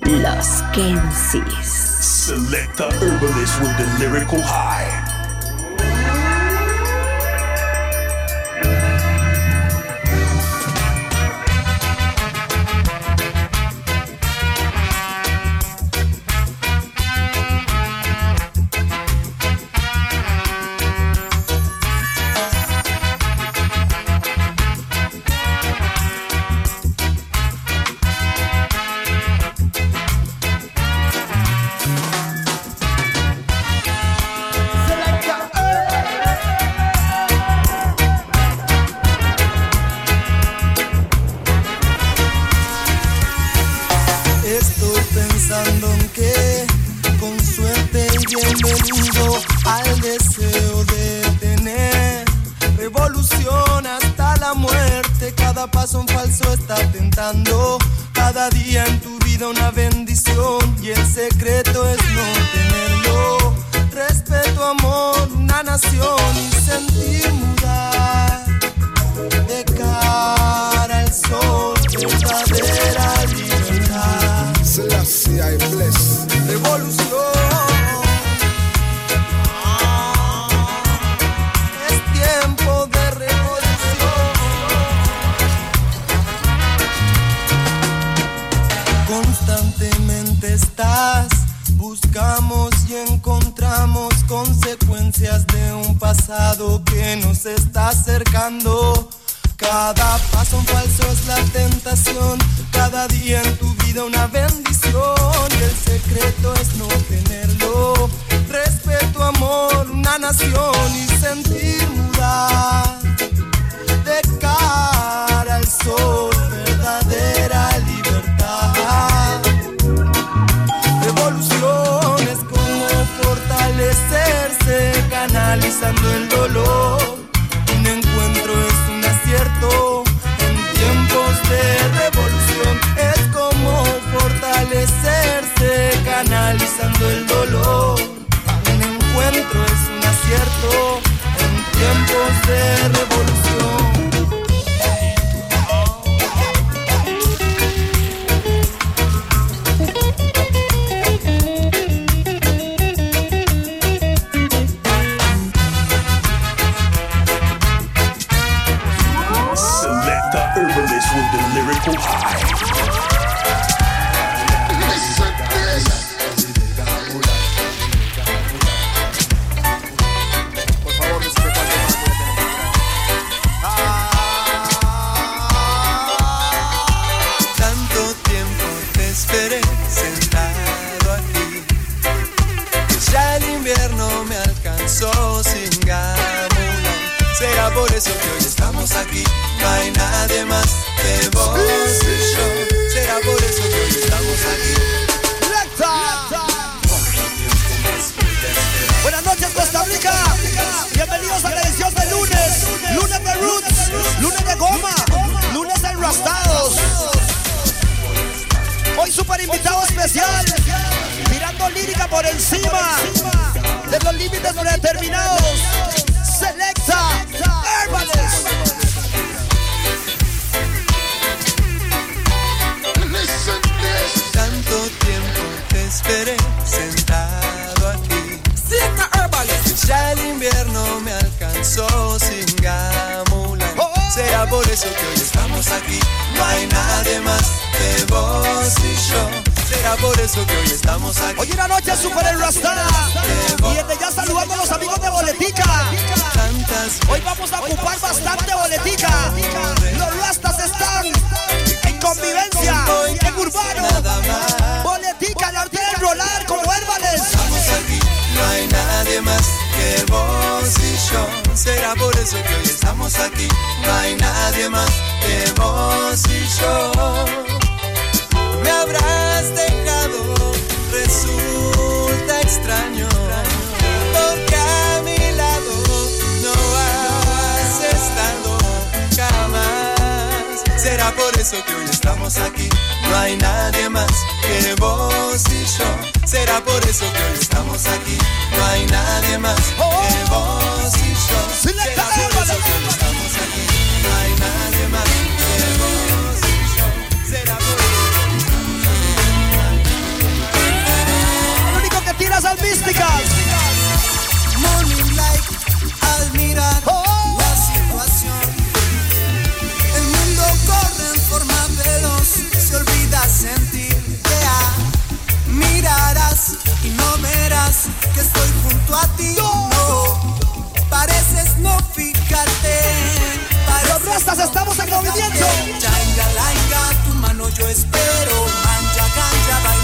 Los Kensis. Select the herbalist with the lyrical high. Hoy en la noche super el Rastana. Y desde ya saludando a los amigos de Boletica. Hoy vamos a ocupar bastante Boletica. Los Rastas están en convivencia, en urbano. Boletica, norte del rolar como Hérbanes. Estamos aquí, no hay nadie más que vos y yo. Será por eso que hoy estamos aquí. No hay nadie más que vos y yo. por eso que hoy estamos aquí. No hay nadie más que vos y yo. Será por eso que hoy estamos aquí. No hay nadie más que vos y yo. Será por eso que hoy estamos aquí. No hay nadie más que vos y yo. Será por eso que estamos aquí. Lo único que tiras al mística. Morning light, al mirar. tanto a ti. No, pareces no fíjate. Los restas no estamos en movimiento. Changa, langa, tu mano yo espero. Mancha, cancha, baila.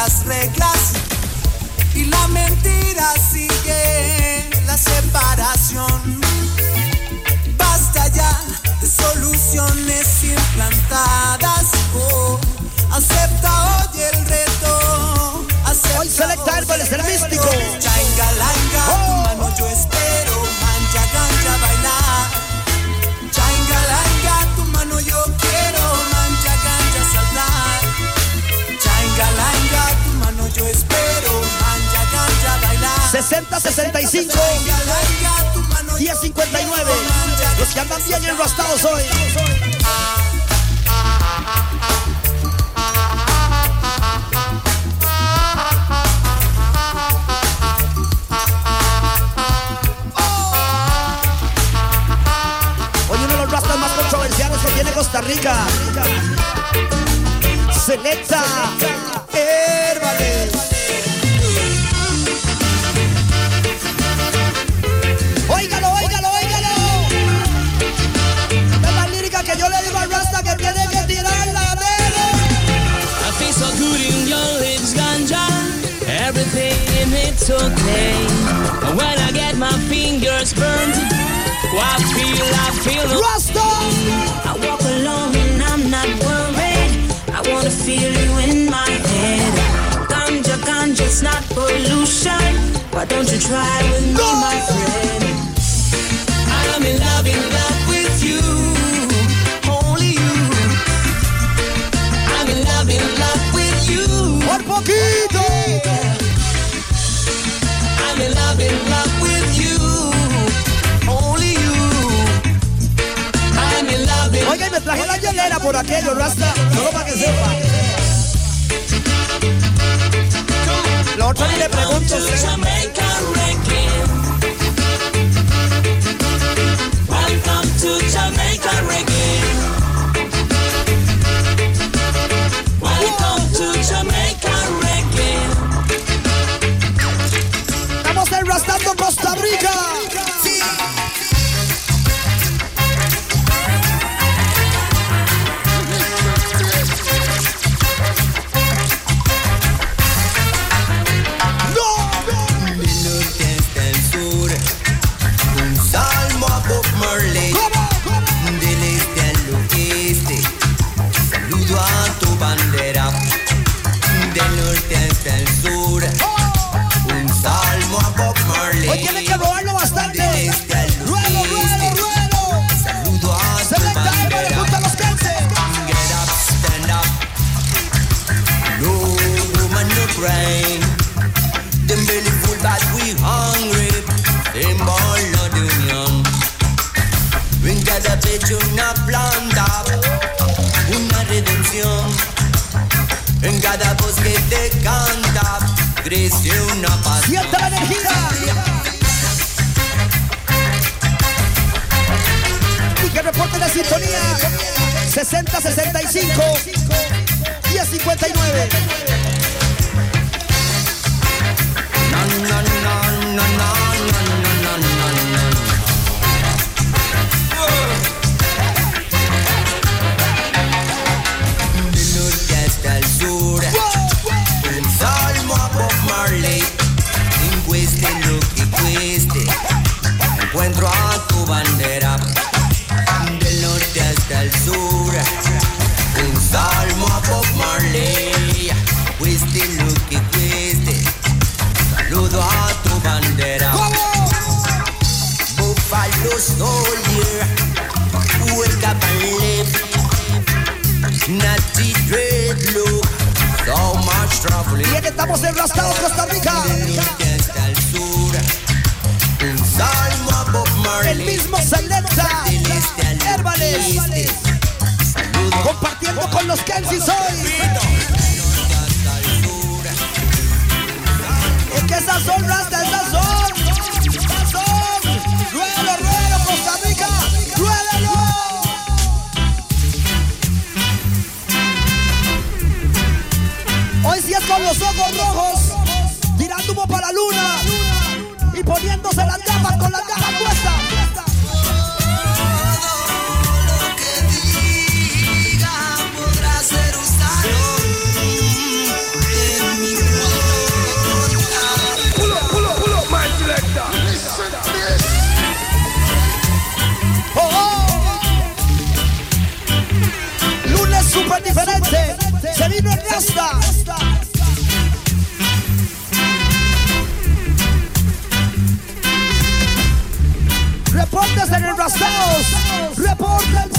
las reglas y la mentira sigue la separación. Basta ya de soluciones implantadas. Oh, acepta hoy el reto. Acepta hoy selecta árboles el místico. 6065 1059. Los que andan bien enrastados hoy. Hoy uno de los rastas más controversiales que tiene Costa Rica. Selecta. it's okay. When I get my fingers burned, I feel, I feel. Rasta! I walk alone and I'm not worried. I wanna feel you in my head. Ganja, ganja, it's not pollution. Why don't you try with me, my friend? Traje la hielera por aquello, rasta, solo para que sepa. La otra ni le pregunto. ¿eh? Welcome to Jamaica El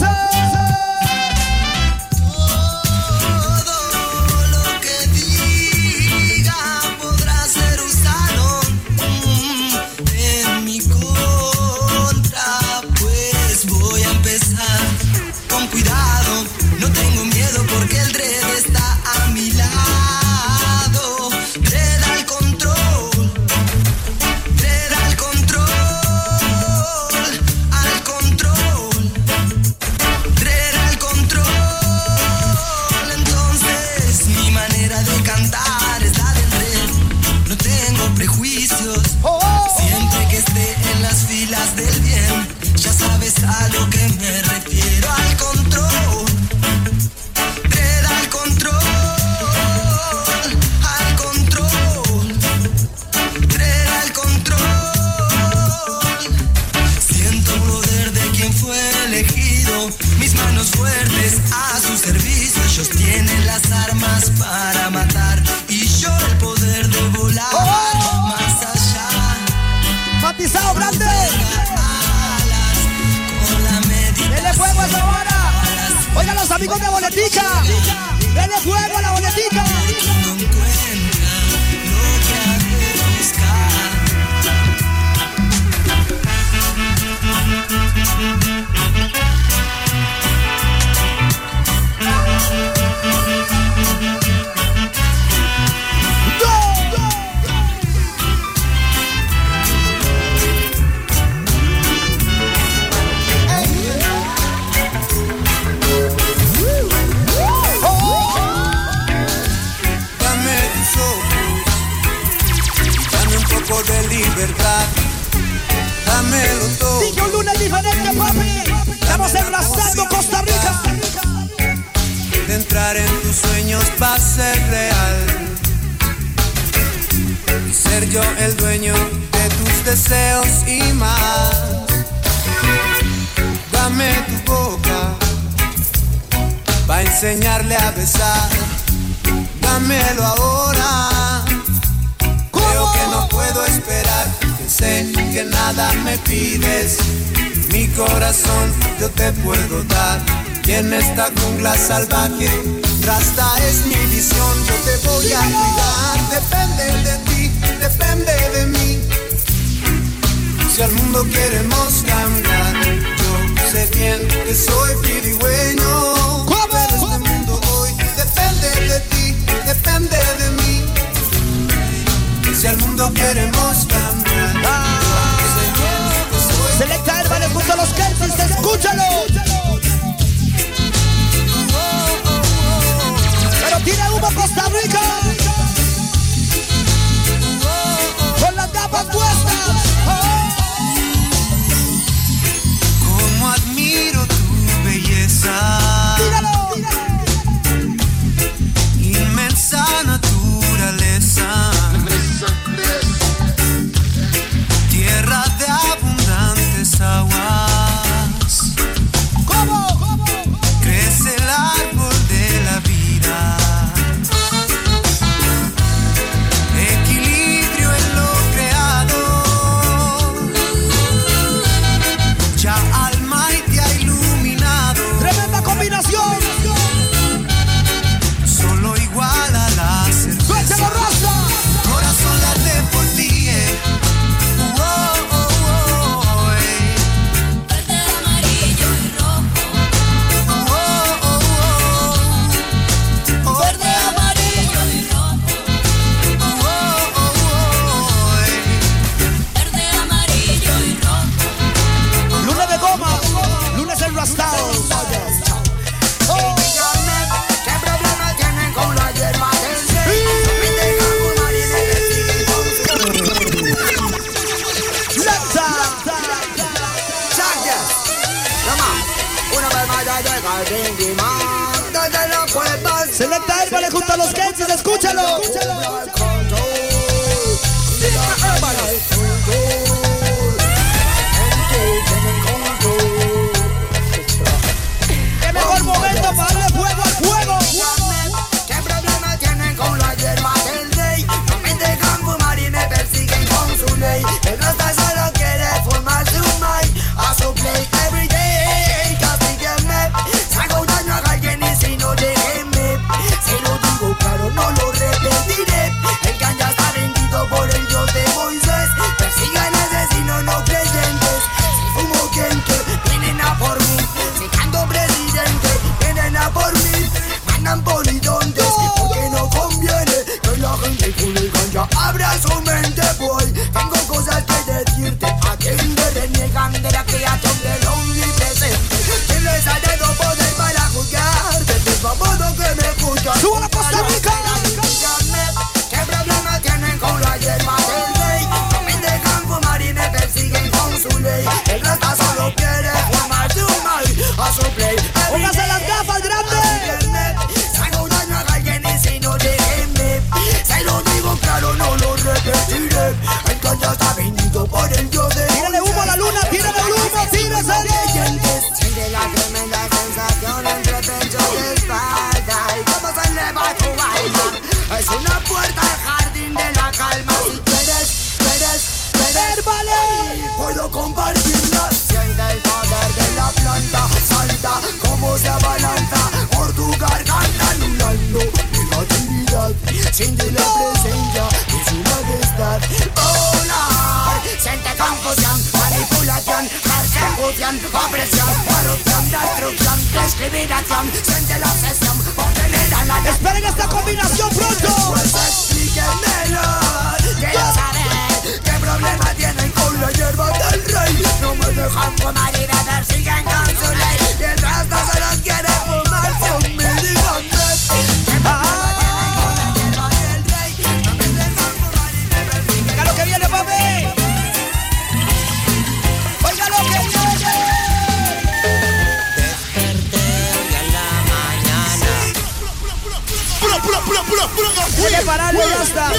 Rasta.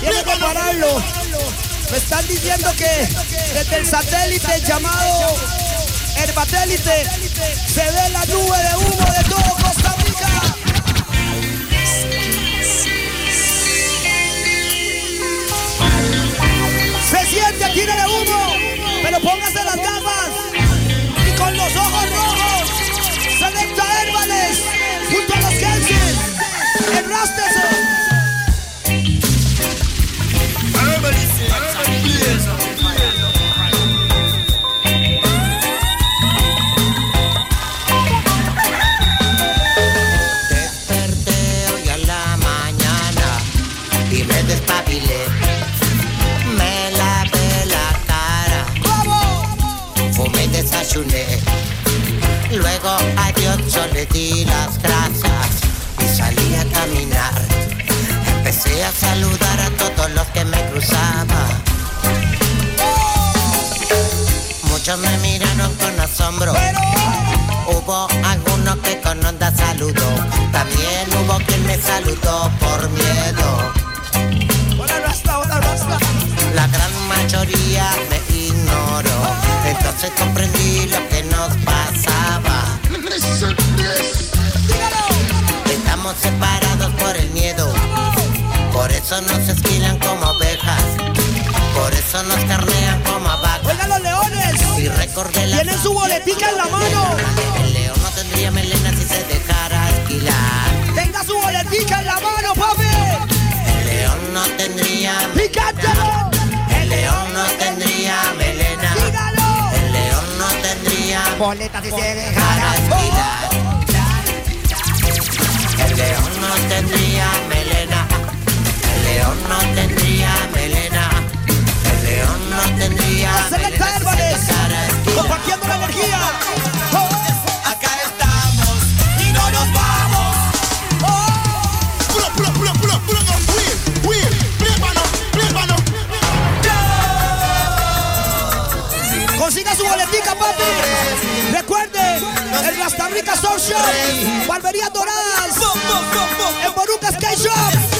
Tiene que pararlo. Me están diciendo que desde el satélite llamado Herbatélite se ve la nube de humo de todo Costa Rica. Se siente, tírale humo, pero póngase las gafas y con los ojos rojos. Selecta Herbales junto a los Kelsen. Enrástese. Di las gracias y salí a caminar. Empecé a saludar a todos los que me cruzaban. Muchos me miraron con asombro. Hubo algunos que con onda saludó. También hubo quien me saludó por miedo. La gran mayoría me ignoró. Entonces comprendí lo Estamos separados por el miedo. Por eso nos esquilan como ovejas. Por eso nos carnean como a vacas. Oigan los leones. Y recordé la Tienen su boletica en la mano. El león no tendría melena si se dejara esquilar. Tenga su boletica en la mano, papi. El león no tendría cántalo. El león no tendría melena. Dígalo. El león no tendría Boleta si se dejara. esquilar. El león no tendría melena. El león no tendría melena. El león no tendría melena. Compartiendo la energía. Acá estamos y no nos vamos. Consiga su boletica, papi. Rastabrica Soul Shop, Barberías Doradas, en Boruca Skate Shop.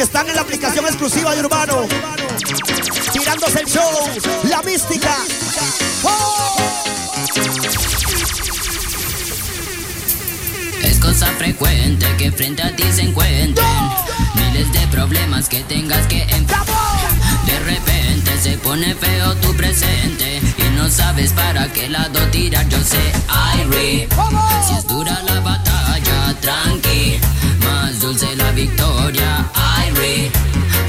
Que están en la aplicación exclusiva de Urbano. Tirándose el show, la mística. ¡Oh! Es cosa frecuente que frente a ti se encuentren miles de problemas que tengas que enfrentar. De repente se pone feo tu presente y no sabes para qué lado tirar. Yo sé, Irie, si es dura la batalla, tranqui, dulce la victoria, Irie.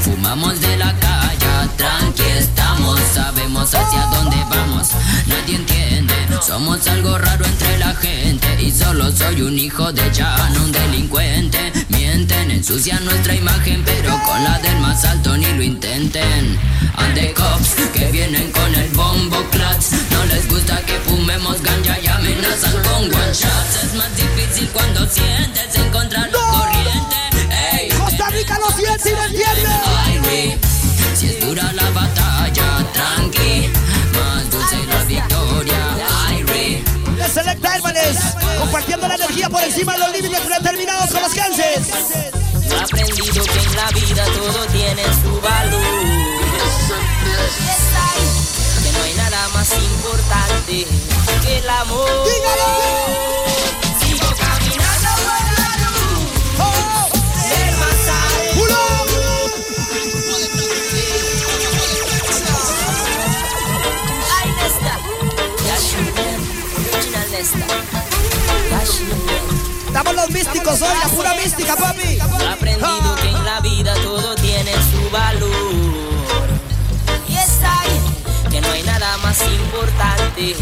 Fumamos de la calle, tranqui estamos, sabemos hacia dónde vamos. Nadie entiende, somos algo raro entre la gente y solo soy un hijo de Chan, un delincuente. Mienten, ensucian nuestra imagen, pero con la del más alto ni lo intenten. And the cops que vienen con el bombo clutch, no les gusta que fumemos ganja y amenazan con one shots. Es más difícil cuando sientes encontrar Costa Rica lo siente y lo entiende. Irie, si es dura la batalla, tranqui, más dulce la victoria, Irie. El Selecta Hércules compartiendo la energía por encima de los límites predeterminados con los Kansas. He aprendido que en la vida todo tiene su valor. Que no hay nada más importante que el amor. Sigo Estamos los místicos hoy, la pura mística, papi. He aprendido que en la vida todo tiene su valor. Y está bien que no hay nada más importante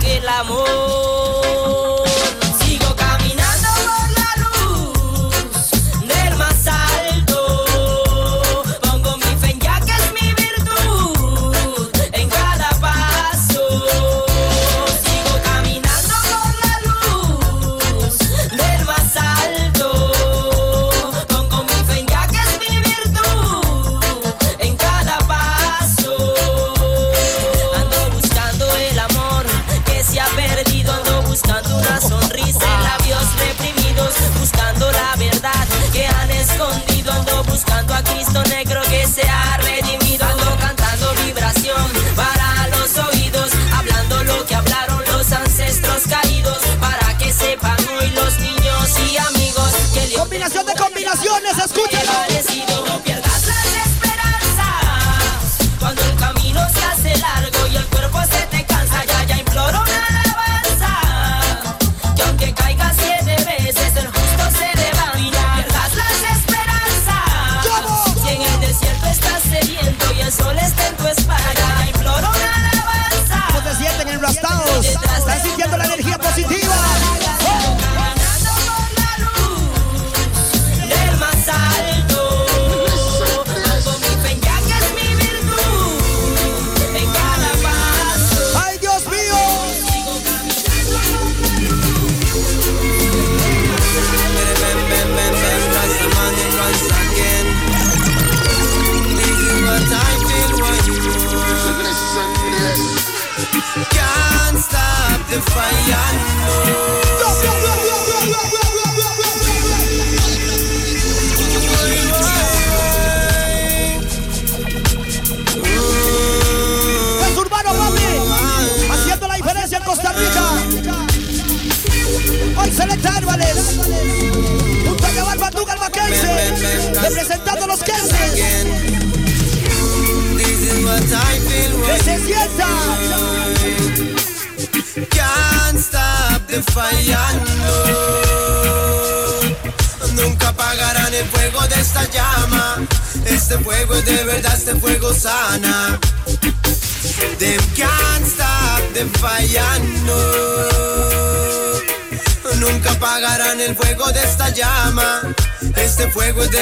que el amor. nominaciones, escúchalo.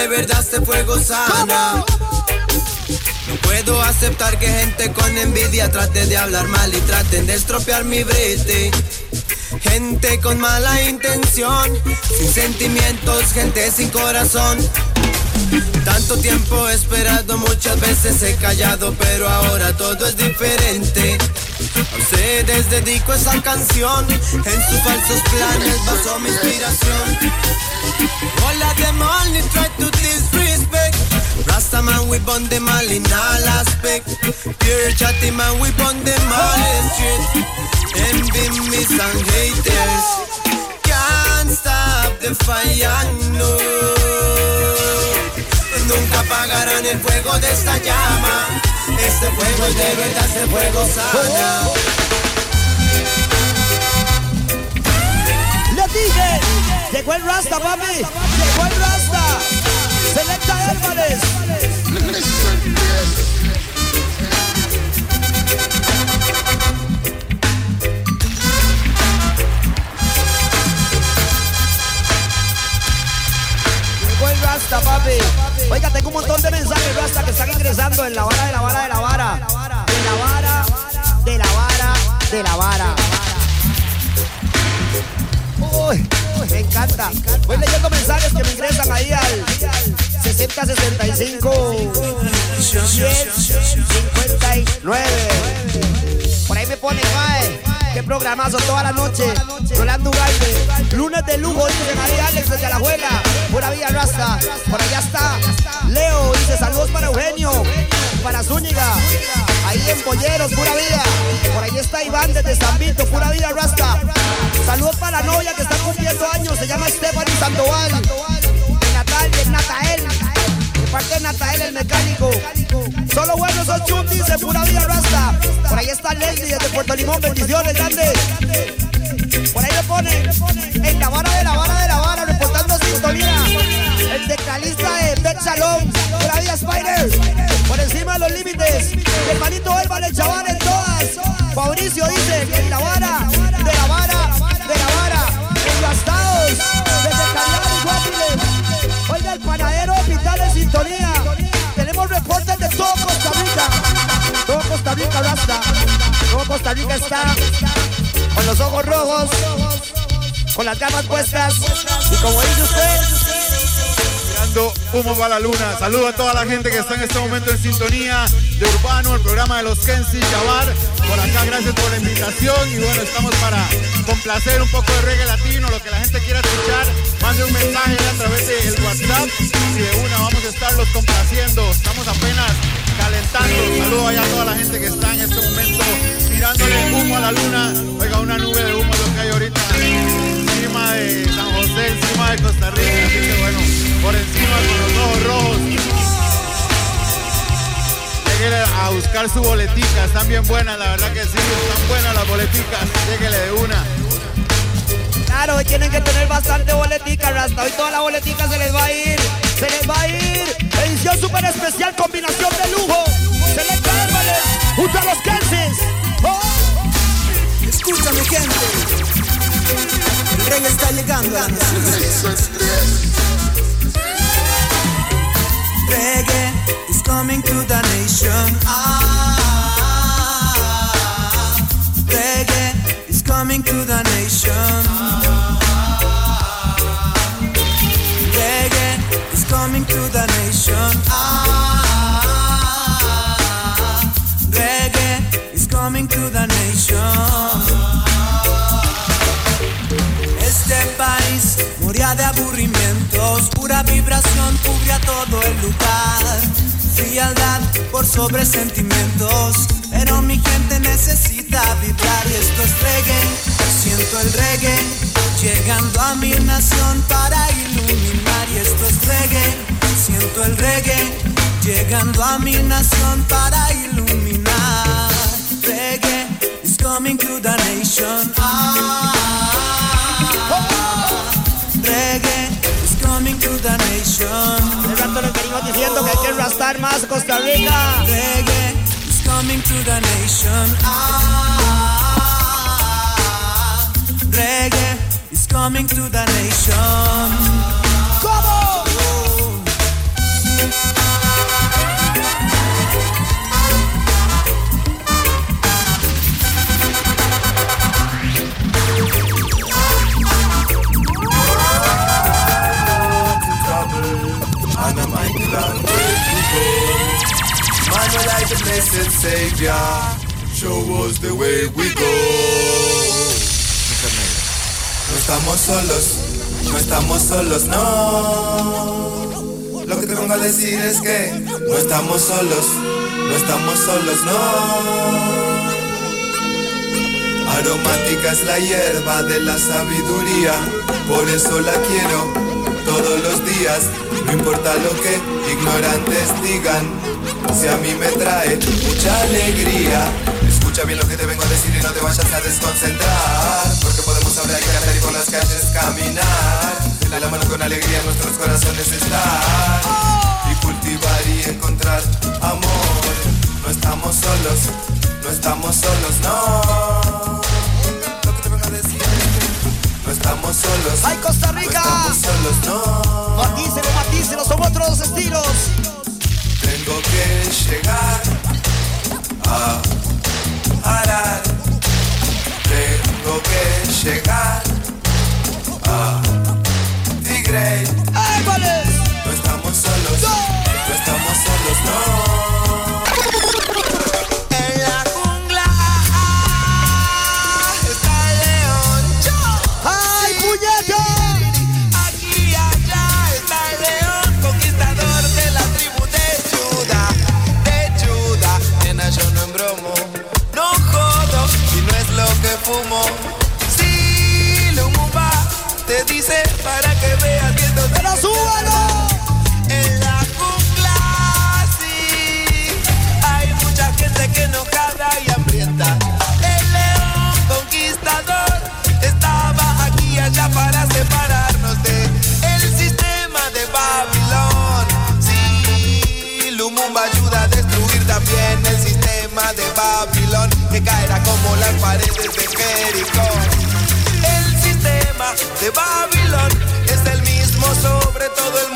De verdad, este fuego sana. No puedo aceptar que gente con envidia trate de hablar mal y traten de estropear mi brete. Gente con mala intención, sin sentimientos, gente sin corazón. Tanto tiempo he esperado, muchas veces he callado, pero ahora todo es diferente. A ustedes dedico esa canción, en sus falsos planes basó mi inspiración. Them only try to. Man, we burn them all in all aspect. Pure chatty man, we burn them all in street. Envy, miss and haters. Can't stop the fire, no. Nunca apagarán el fuego de esta llama. Este fuego es de verdad, este fuego sana. Le dije, llegó el Rasta, papi. Llegó el Rasta. Selecta Álvarez. Oiga, tengo un montón de mensajes Rasta que están ingresando en la vara de la vara de la vara. De la vara, de la vara, de la vara. Uy, me encanta. Voy leyendo mensajes que me ingresan ahí al 6065 1059. Por ahí me pone, mae. Qué programazo toda la noche. Rolando Ugalde. Lunes de lujo, dice María Alex desde la. Pura Villa Rasta. Por allá está. Leo dice saludos para Eugenio. Para Zúñiga. Ahí en Polleros, pura vida. Por ahí está Iván desde San Vito, pura vida Rasta. Saludos para la que está cumpliendo años. Se llama Stephanie Sandoval. De de Natael. De parte de Natael, el mecánico. Solo buenos son chum, dice pura vida Rasta. Por ahí está Leslie desde Puerto Limón. Bendiciones, grande. Por ahí le pone en la vara de la vara de la vara, reportando sintonía. El teclalista de Tech Salón, pura vida Spider. Por encima de los límites. Mi hermanito Elvan, el chaval en todas. Fabricio dice en la vara, de la vara, de la vara. Engastados, desde Cariari, Guapiles. Oiga, el panadero hospital en sintonía. Tenemos reportes de todo Costa Rica. Todo Costa Rica, Rasta. Todo Costa Rica está con los ojos rojos, con las gafas puestas. Y como dice usted, Tirando humo para la luna. Saludo a toda la gente que está en este momento en sintonía de Urbano, el programa de los Kensi Chavar. Por acá, gracias por la invitación. Y bueno, estamos para complacer un poco de reggae latino, lo que la gente quiera escuchar. Mande un mensaje a través del WhatsApp y de una vamos a estarlos complaciendo. Estamos apenas calentando. Saludo allá a toda la gente que está en este momento tirándole humo a la luna. Oiga, una nube de humo lo que hay ahorita encima de San José, encima de Costa Rica. Así que bueno, por encima con los ojos rojos. A buscar su boletica, están bien buenas, la verdad que sí, están buenas las boleticas. Lléguele de una. claro, hoy tienen que tener bastante boletica, Rasta. Hoy toda la boletica se les va a ir. Se les va a ir. Edición súper especial, combinación de lujo. Selecta Álvarez, junto a los Kensis. Oh. Escúchame, gente. El rey está llegando. Reggae is coming to the nation. Ah, reggae is coming to the nation. Reggae is coming to the nation. Ah, aburrimientos, pura vibración cubría todo el lugar. Frialdad por sobre sentimientos, pero mi gente necesita vibrar y esto es reggae. Siento el reggae llegando a mi nación para iluminar y esto es reggae. Siento el reggae, llegando a mi nación para iluminar. Reggae is coming to the nation. Ah, De rato les venimos diciendo que hay que rastar más Costa Rica. Reggae is coming to the nation. Ah, reggae is coming to the nation. Blessed Savior, show us the way we go. No estamos solos, no estamos solos, no. Lo que te vengo a decir es que no estamos solos, no estamos solos, no. Aromática es la hierba de la sabiduría, por eso la quiero todos los días, no importa lo que ignorantes digan, si a mí me trae mucha alegría. Escucha bien lo que te vengo a decir y no te vayas a desconcentrar, porque podemos hablar y cantar y por las calles caminar. De la mano con alegría en nuestros corazones estar y cultivar y encontrar amor. No estamos solos, no estamos solos, no. Lo que te vengo a decir no estamos solos. ¡Ay, Costa Rica! No estamos solos, no. Tengo que llegar a paredes de Jericó. El sistema de Babilón es el mismo sobre todo el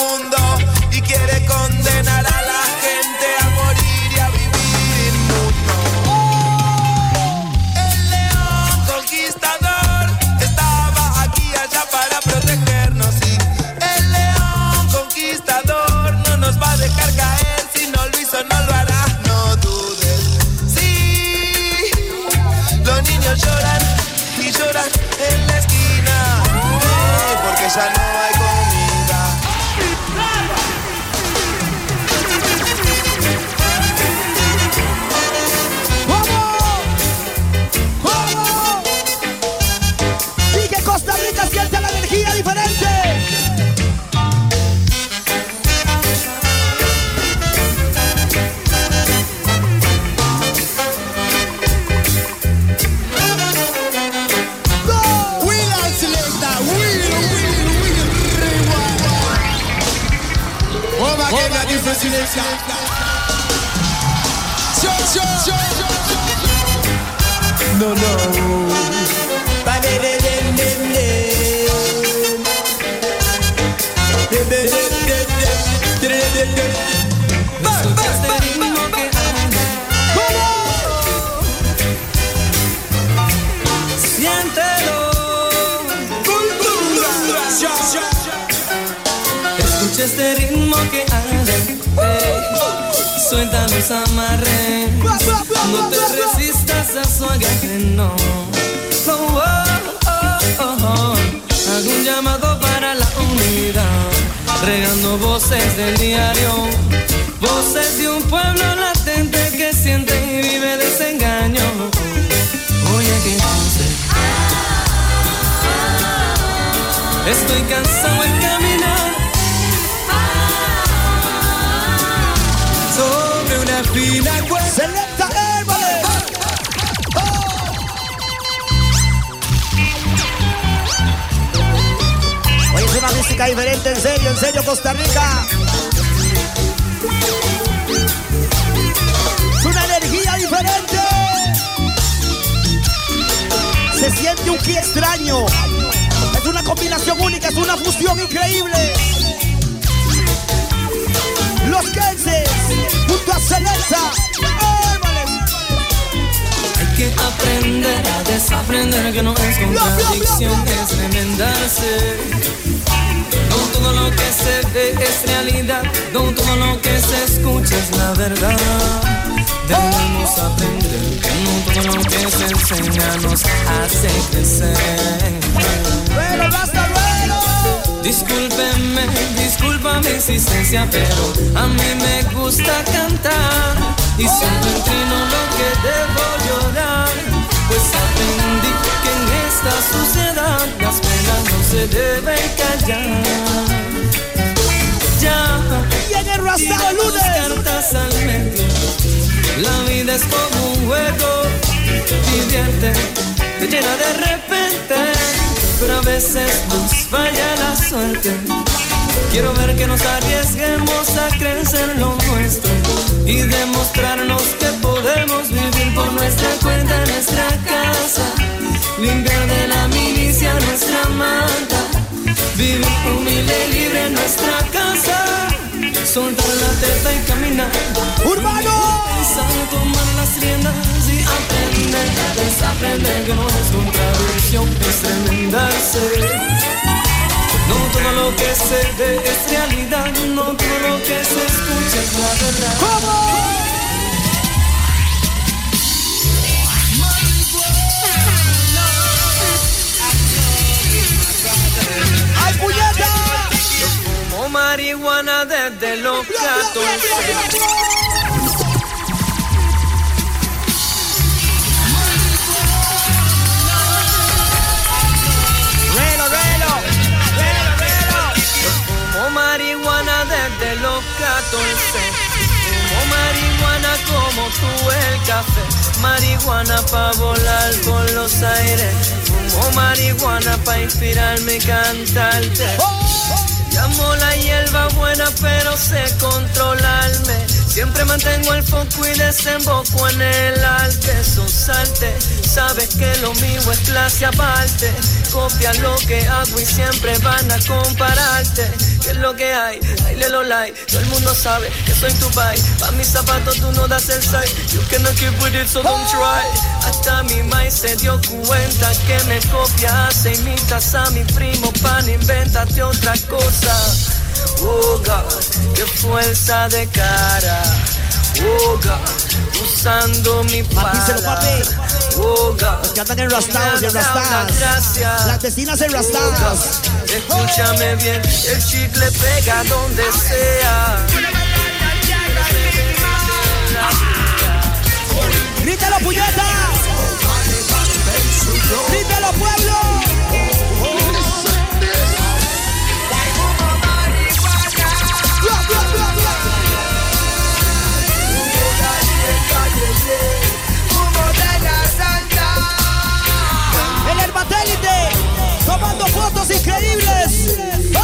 ki extraño. Es una combinación única, es una fusión increíble. Los Kenses, junto a Celesta. Hay que aprender a desaprender que no es contradicción, es enmendarse. No todo lo que se ve es realidad, no todo lo que se escucha es la verdad. Debemos aprender que no todo lo que se enseña nos hace crecer. Bueno, basta, bueno. Discúlpeme, disculpa mi existencia, pero a mí me gusta cantar y siempre trino lo que debo llorar, pues aprendí que en esta sociedad las penas no se deben callar. Ya, Y en el tiramos lunes. cartas al medio, la vida es como un juego, divierte, te llena de repente, pero a veces nos falla la suerte. Quiero ver que nos arriesguemos a crecer lo nuestro y demostrarnos que podemos vivir por nuestra cuenta en nuestra casa, limpiar de la milicia nuestra manta, vivir humilde y libre en nuestra casa, soltar la teta y caminar. ¡Urbano! Pensar, tomar las riendas y aprender desaprender que no es contradicción, es tremendarse. No todo lo que se ve es realidad, no todo lo que se escucha es la verdad. ¿Cómo? ¡Ay, puñeta! Marihuana desde los 14. Relo, relo, relo, relo. Fumo marihuana desde los 14. Fumo marihuana como tú el café. Marihuana pa' volar por los aires. Fumo marihuana pa' inspirarme y cantarte. Llamo la hierba buena, pero sé controlarme. Siempre mantengo el foco y desemboco en el arte. Eso salte, sabes que lo mío es clase aparte. Copia lo que hago y siempre van a compararte. ¿Qué es lo que hay? Hay lo like. Todo el mundo sabe que soy tu pai. Pa' mis zapatos tú no das el side. You cannot keep with it, so don't try. Hasta mi mai se dio cuenta que me copias e imitas a mi primo pan, invéntate otra cosa. Oh God, qué fuerza de cara. Oh God, usando mi palabra. Oh God, Los que andan y da una enrastadas. gracia. Las vecinas enrastadas. Escúchame bien, el chicle pega donde sea. ¡Grítalo, puñeta! ¡Grítalo, pueblo! Tomando fotos increíbles. ¡Oh!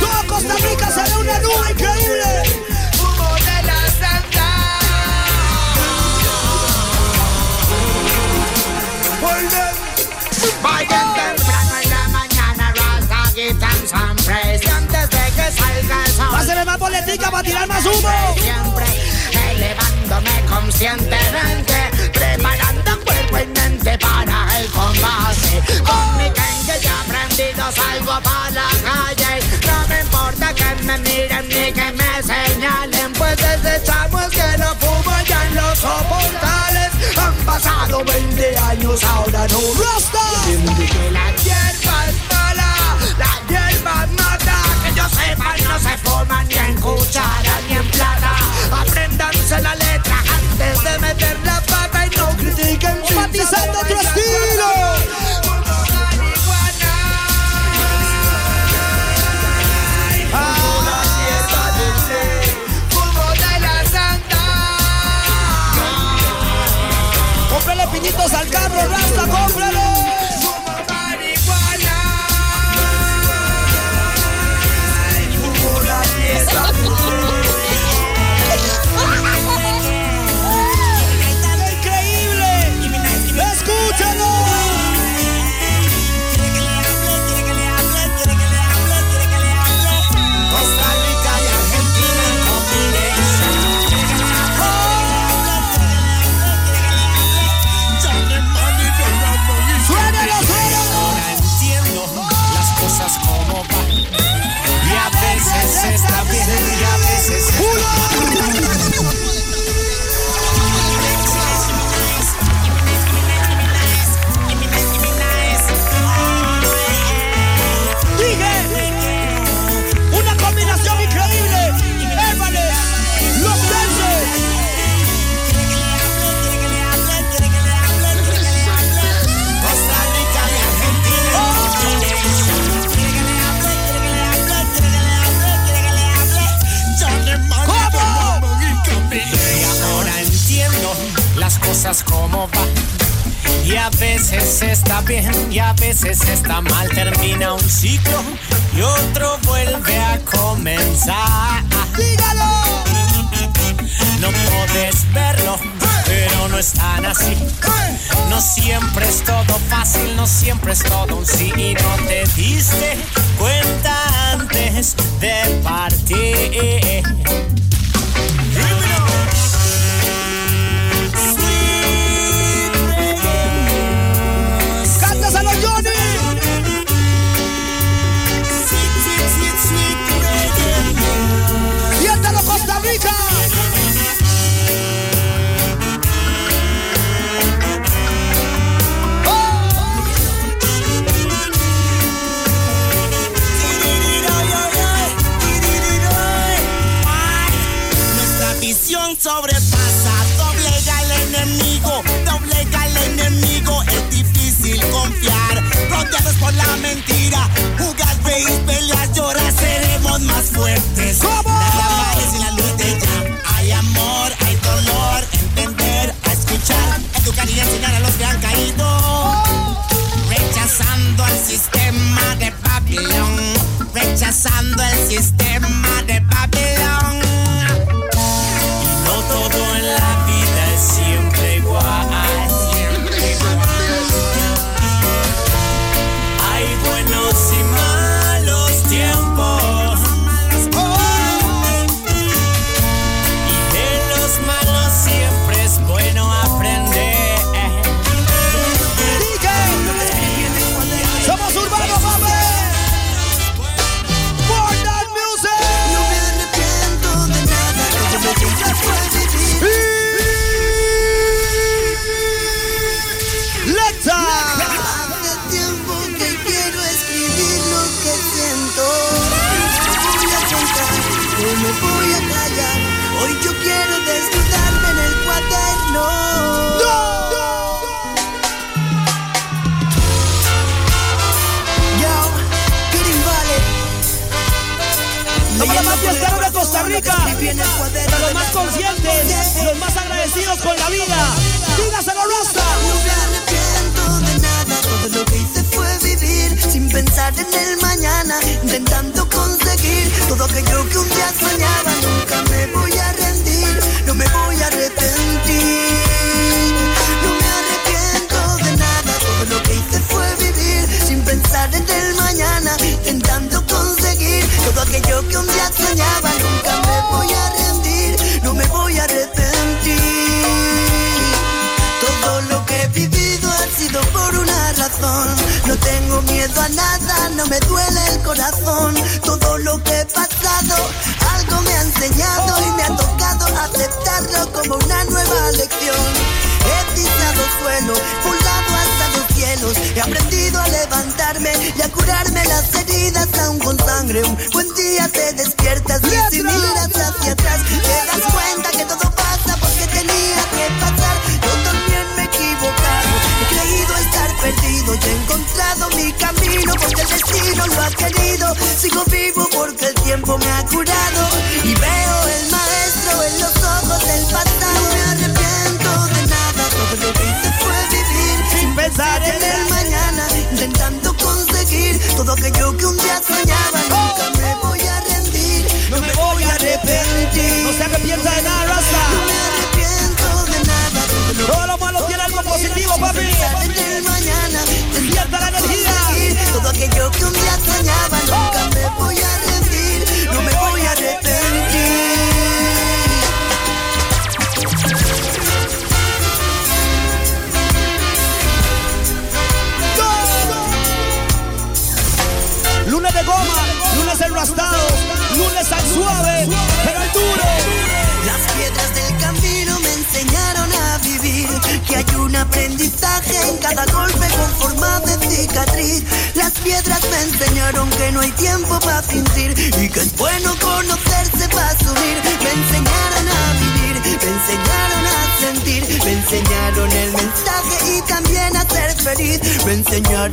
Todo Costa Rica será una nube increíble. Vayan temprano en la mañana, Rasta quitan siempre. Antes de que salga el sol. Más boletica para tirar más humo. Siempre elevándome conscientemente, Con mi que ya aprendido salgo para la calle. No me importa que me miren ni que me señalen, pues desde chamos que no fumo ya en los soportales. Han pasado 20 años, ahora no ¡Rasta! que la hierba es mala, la hierba mata. Que yo sepa, no se forma ni en cuchara ni en plata. Apréndanse la letra antes de meter la pata y no critiquen. Matizando saber Pinitos al carro, Rasta, cosas va. Y a veces está bien y a veces está mal, termina un ciclo y otro vuelve a comenzar. ¡Dígalo! No puedes verlo, pero no es tan así. No siempre es todo fácil, no siempre es todo un sí y no te diste cuenta antes de partir. sobrepasa. Doblega al enemigo, doblega al enemigo. Es difícil confiar. Rodeados por la mentira, jugar, veis, peleas, llorar, seremos más fuertes.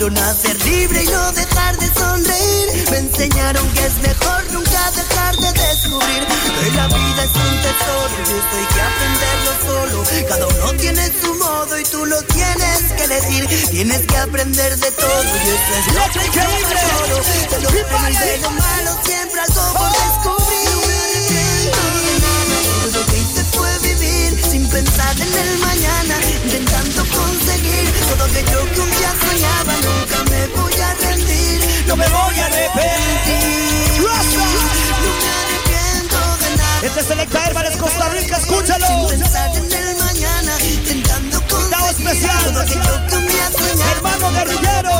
juraron a libre y no dejar de sonreír. Me enseñaron que es mejor nunca dejar de descubrir que la vida es un tesoro y esto hay que aprenderlo solo. Cada uno tiene su modo y tú lo tienes que decir. Tienes que aprender de todo y eso es lo que yo de lo malo siempre algo por descubrir. En el mañana, intentando conseguir todo aquello que un día soñaba. Nunca me voy a rendir, no me voy a arrepentir. No me arrepiento de nada. Este es el Hermanos Costa Rica, escúchalo. Sin pensar en el mañana, intentando Invitado conseguir especial. todo aquello que un día soñaba. Hermano guerrillero,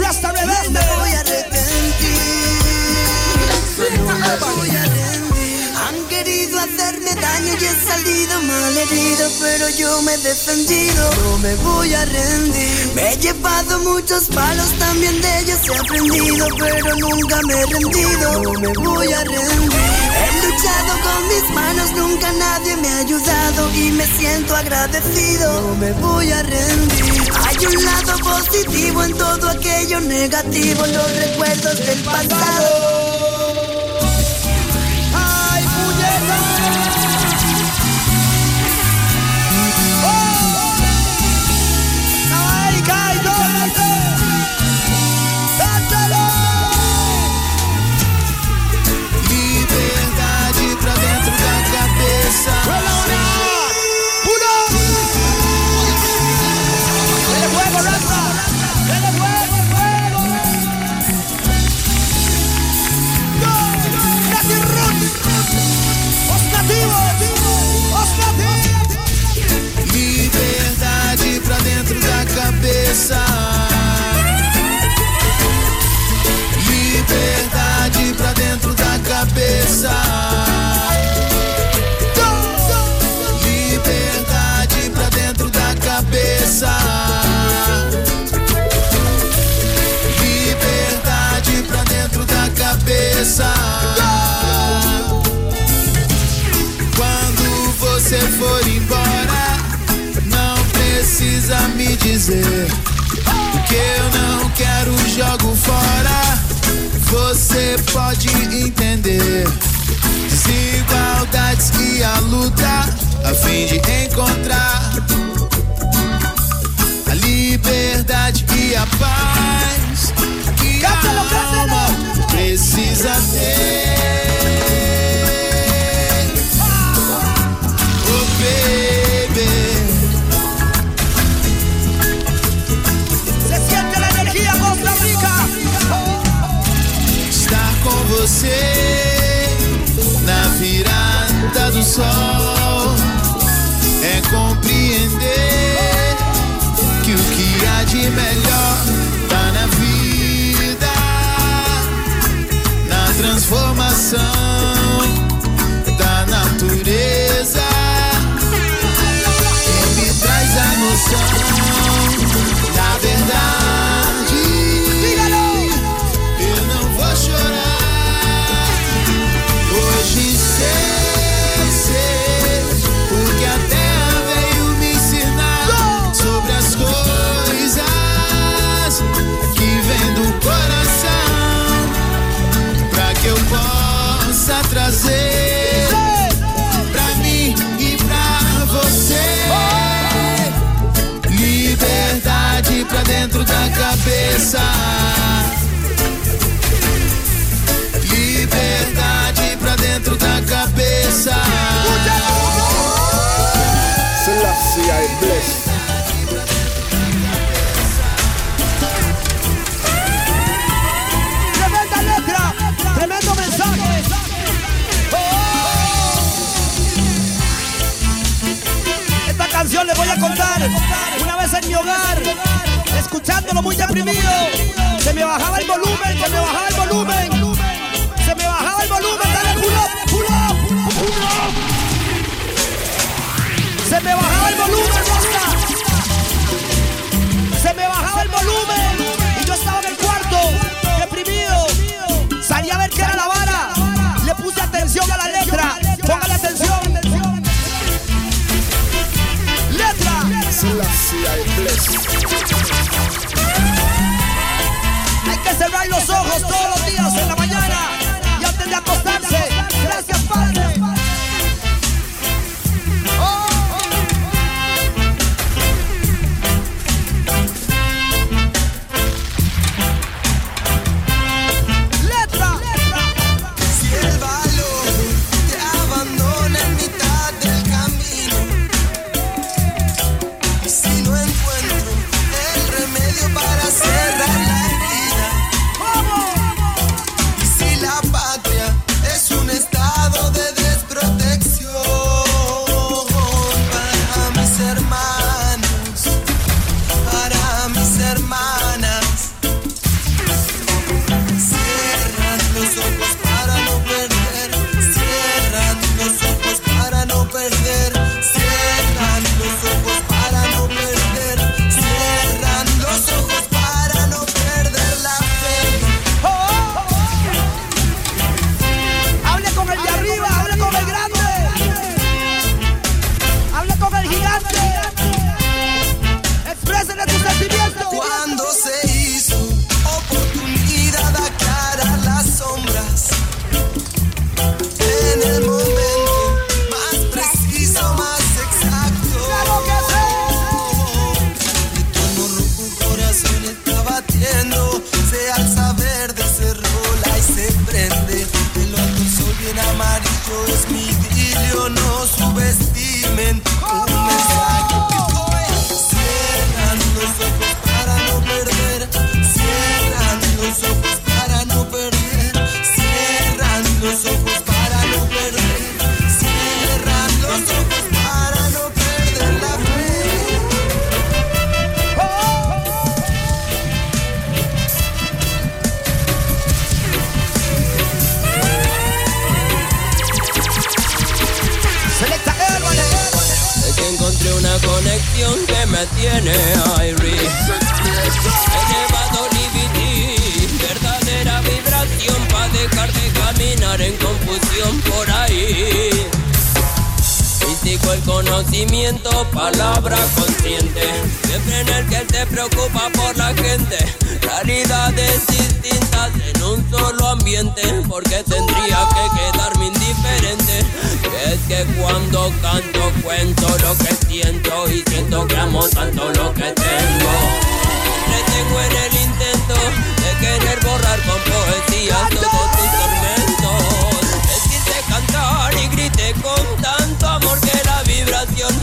Rasta Rebelde. No me voy a arrepentir. No me voy a rendir. Querido hacerme daño y he salido mal herido, pero yo me he defendido. No me voy a rendir. Me he llevado muchos palos, también de ellos he aprendido, pero nunca me he rendido. No me voy a rendir. He luchado con mis manos, nunca nadie me ha ayudado y me siento agradecido. No me voy a rendir. Hay un lado positivo en todo aquello negativo, los recuerdos del pasado. Liberdade pra dentro da cabeça. Dizer que eu não quero jogo fora. Você pode entender desigualdades e a luta a fim de encontrar a liberdade e a paz que a alma precisa ter. Sol é compreender que o que há de melhor tá na vida, na transformação da natureza. E me traz a noção confusión por ahí. Físico el conocimiento, palabra consciente. Siempre en el que te preocupa por la gente. Realidades distintas en un solo ambiente. Porque tendría que quedarme indiferente. Es que cuando canto cuento lo que siento. Y siento que amo tanto lo que tengo. tengo en el intento de querer borrar con poesía todos tus tormentos. Y grité con tanto amor que la vibración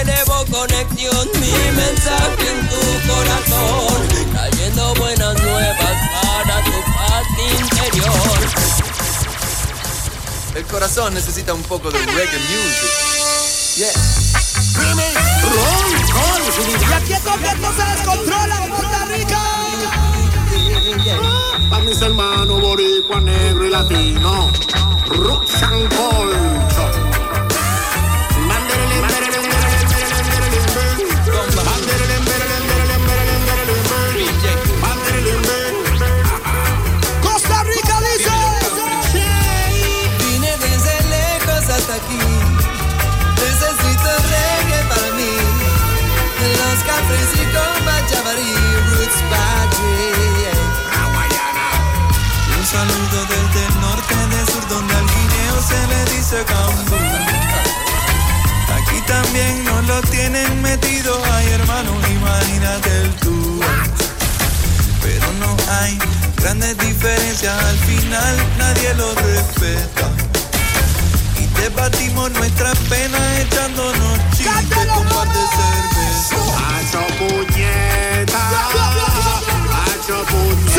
elevo conexión. Mi mensaje en tu corazón, trayendo buenas nuevas para tu paz interior. El corazón necesita un poco de reggae music. Yeah. Y aquí es donde esto se descontrola en. Para mis hermanos boricua, negro y latino. Roots and culture. Aquí también nos lo tienen metido, ay hermano, imagínate el tú. Pero no hay grandes diferencias, al final nadie lo respeta. Y debatimos nuestras penas echándonos chistes con par de cerveza. Hacho puñeta. Hacho puñeta.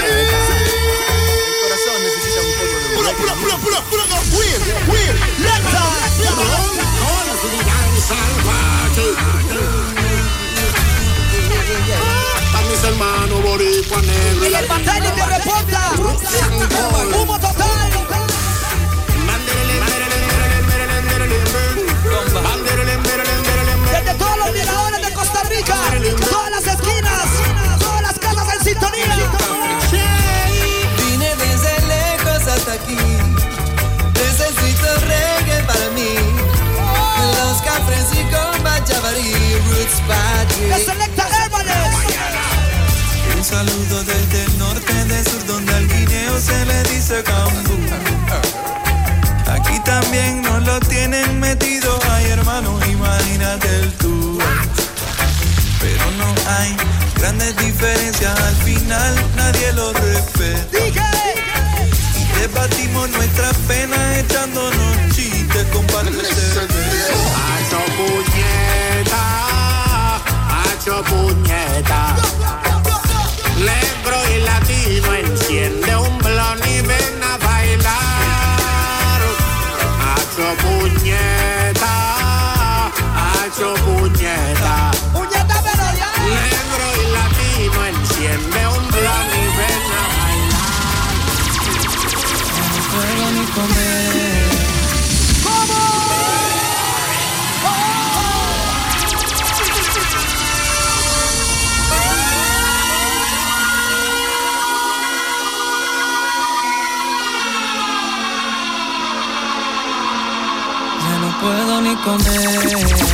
Para mis hermanos boricua, negro Y el satélite reporta. Humo total. Desde todos los miradores de Costa Rica, todas las esquinas, todas las casas en sintonía. Vine desde lejos hasta aquí. Necesito reggae para mí. Los cafés y con Bachavari, Roots Party. Un saludo desde el norte, de sur, donde al guineo se le dice cambú. Aquí también nos lo tienen metido, ay hermano, imagínate el tú. Pero no hay grandes diferencias, al final nadie lo respeta. Y debatimos nuestras penas echándonos chistes con par de. Hacho puñeta. Negro y latino enciende un blon y ven a bailar. Hacho puñeta. Hacho. Puñeta puedo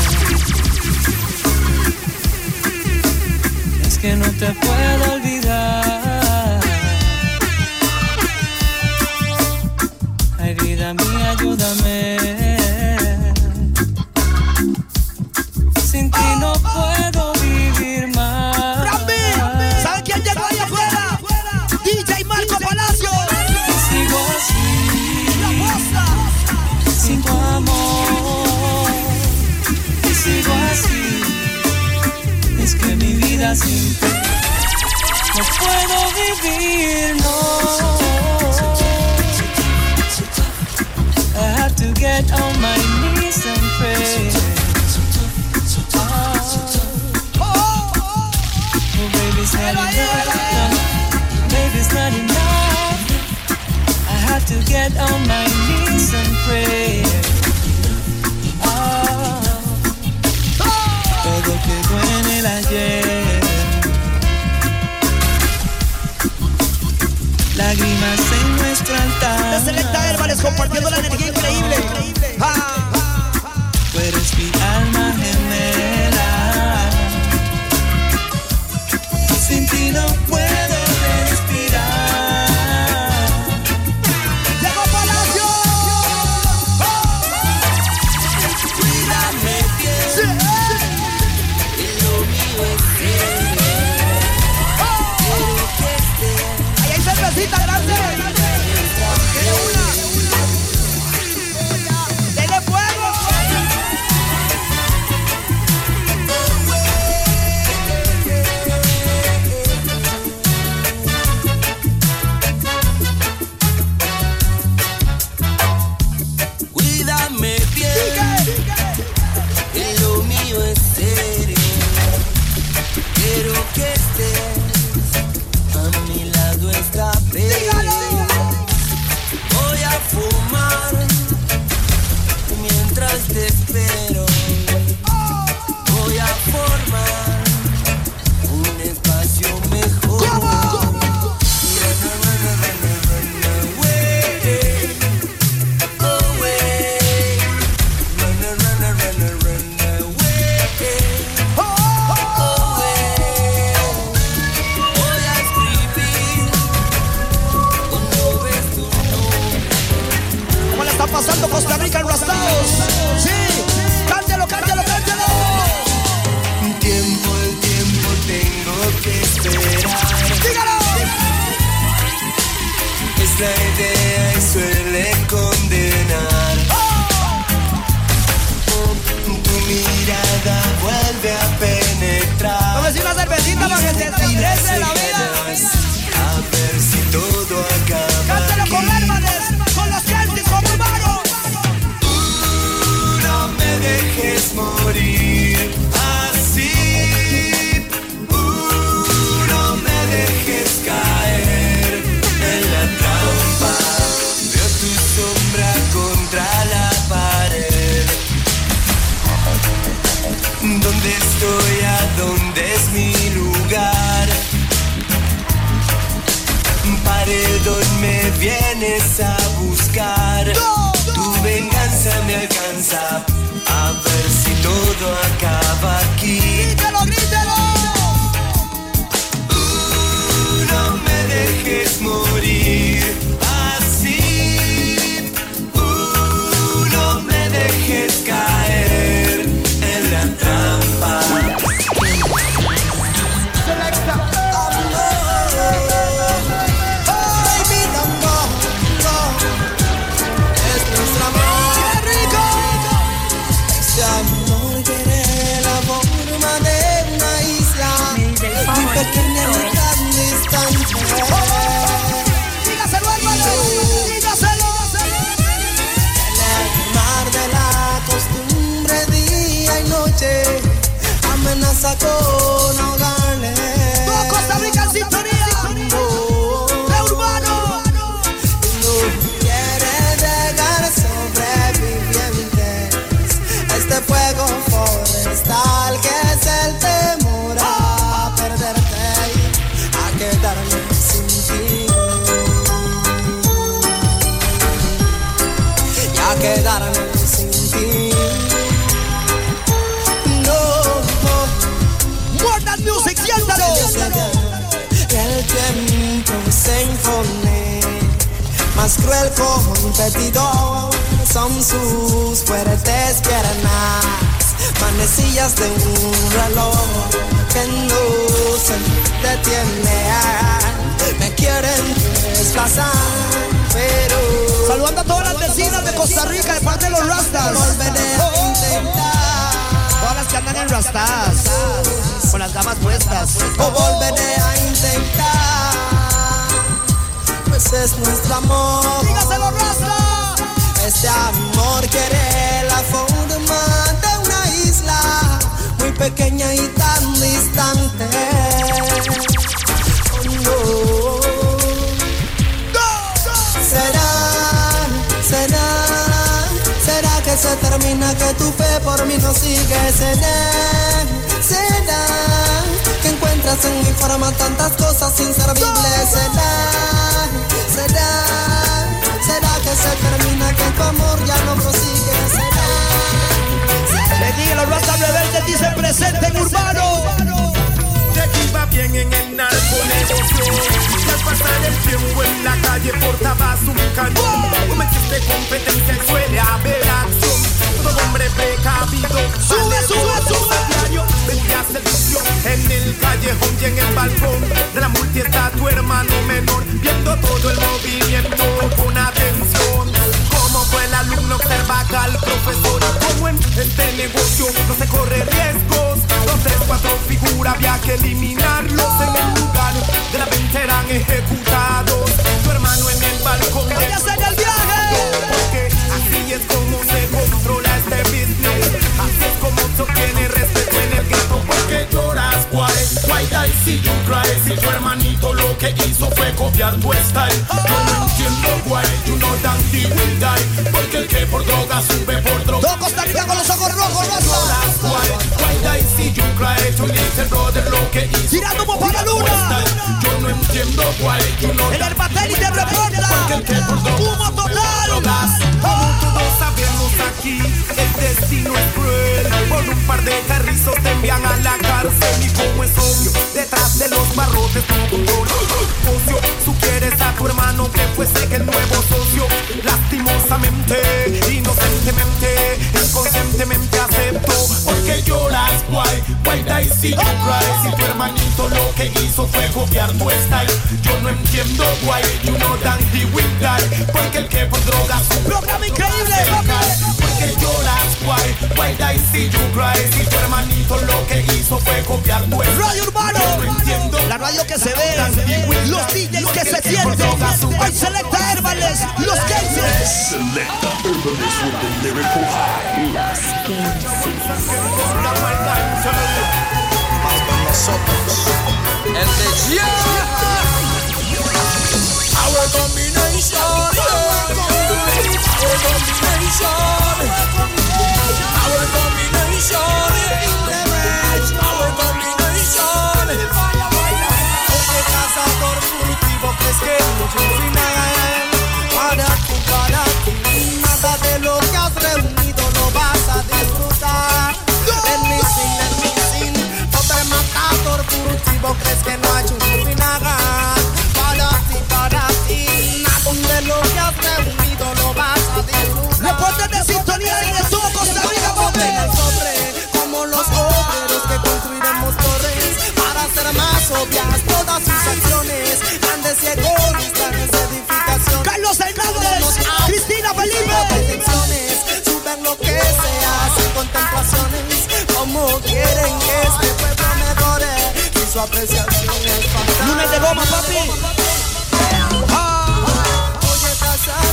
vienes a buscar. Tu venganza me alcanza. A ver si todo acaba aquí. como un repidor Son sus fuertes piernas, manecillas de un reloj que no se detiene. Me quieren desplazar, pero. Saludando a todas las vecinas de Costa Rica de parte de los Rastas. Volveré a intentar. Todas las que andan en Rastas, con las damas puestas. Oh, volveré a intentar. Es nuestro amor. Dígaselo, Rasta. Este amor quiere la forma de una isla muy pequeña y tan distante. Oh, no. se termina que tu fe por mí no sigue será será que encuentras en mi forma tantas cosas inservibles será ¿Será que se termina que tu amor ya no prosigue? ¿Será? Le digo, los ratas rebeldes dicen presente en urbano. Te iba bien en el narconegocio pasar el tiempo en la calle portabas un cañón Como existe competencia y suele haber acción Todo hombre precavido Sube, sube, sube. diario vendías el vicio en el callejón y en el balcón De la multi está tu hermano menor Viendo todo el movimiento con atención. Como fue el alumno observa acá al profesor Como en este negocio no se corre riesgos. Los tres, cuatro figuras había que eliminarlos. En el lugar de la venta eran ejecutados. Tu hermano en el balcón ¡Ellas en el viaje! Porque así es como se why die si you cry Si tu hermanito lo que hizo fue copiar tu style Yo no entiendo why, you know that he will die Porque el que por droga sube por droga Todo Costa Rica con los ojos rojos, raza. Why, why die si you cry Tu little brother lo que hizo Tirando para la luna. Yo no entiendo why, you know El herbatélite reporta. Porque el que por droga Humo total. como aquí, el destino es cruel. Por un par de carrizos te envían a la cárcel y como es obvio, detrás de los barrotes tu control. Quieres a tu hermano que fuese el nuevo socio. Lastimosamente, inocentemente, inconscientemente acepto. Porque lloras, why, why die si you cry? Si tu hermanito lo que hizo fue copiar tu style. Yo no entiendo why, you know that he will die. Porque el que por drogas Programa increíble, porque lloras, why, why die si you cry Si tu hermanito lo que hizo fue copiar tu Radio Urbano. Entiendo La radio que se ve. Los DJs que se sienten. Hoy selecta Herbales. Los Kensis. Selecta Herbalist with the lyrical high. Los Kensis. El de Our combination. Our combination. Our combination. Our combination Oye, cazador furtivo, crees que no un final Para ti Nada de lo que has reunido lo vas a disfrutar El missing, el missing Pobre matador furtivo, crees que no ha hecho un final has reunido lo vas a disfrutar de sintonía todo Costa Rica, como los que construiremos torres para hacer más obvias todas sus acciones, grandes y egoístas edificaciones. Carlos Hernández. Cristina Felipe. Suben lo que sea, sin contemplaciones, como quieren que este pueblo si su apreciación es. Lunes de goma, papi.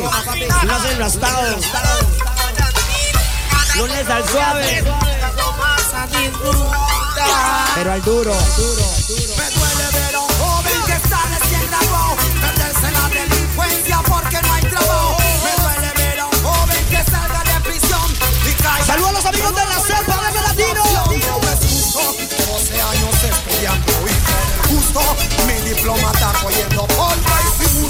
papi. Los enrastados. Lunes al suave. Pero al duro. Me duele ver a un joven que está recién graduado perderse la delincuencia porque no hay trabajo. Me duele ver a un joven que salga de prisión. Saludos a los amigos de la cepa de Latino. No es justo, 12 años estudiando y justo. Mi diploma está cogiendo polvo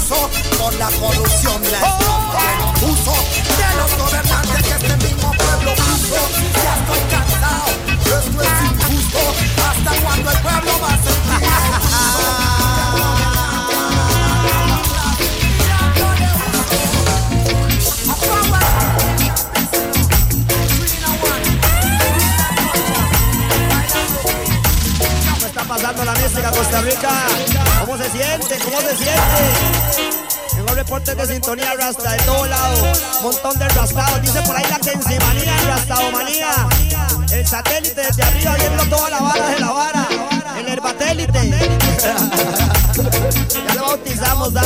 y si uso por la corrupción la estoy abuso de los gobernantes que este Costa? ¿Cómo se siente? ¿Cómo se siente? Tengo reportes de sintonía rasta de todo lado. Montón de rastados. Dice por ahí la Kensimanía, rastadomanía. El satélite desde arriba viendo toda la vara de la vara. El herbatélite. ya lo bautizamos, ¿da?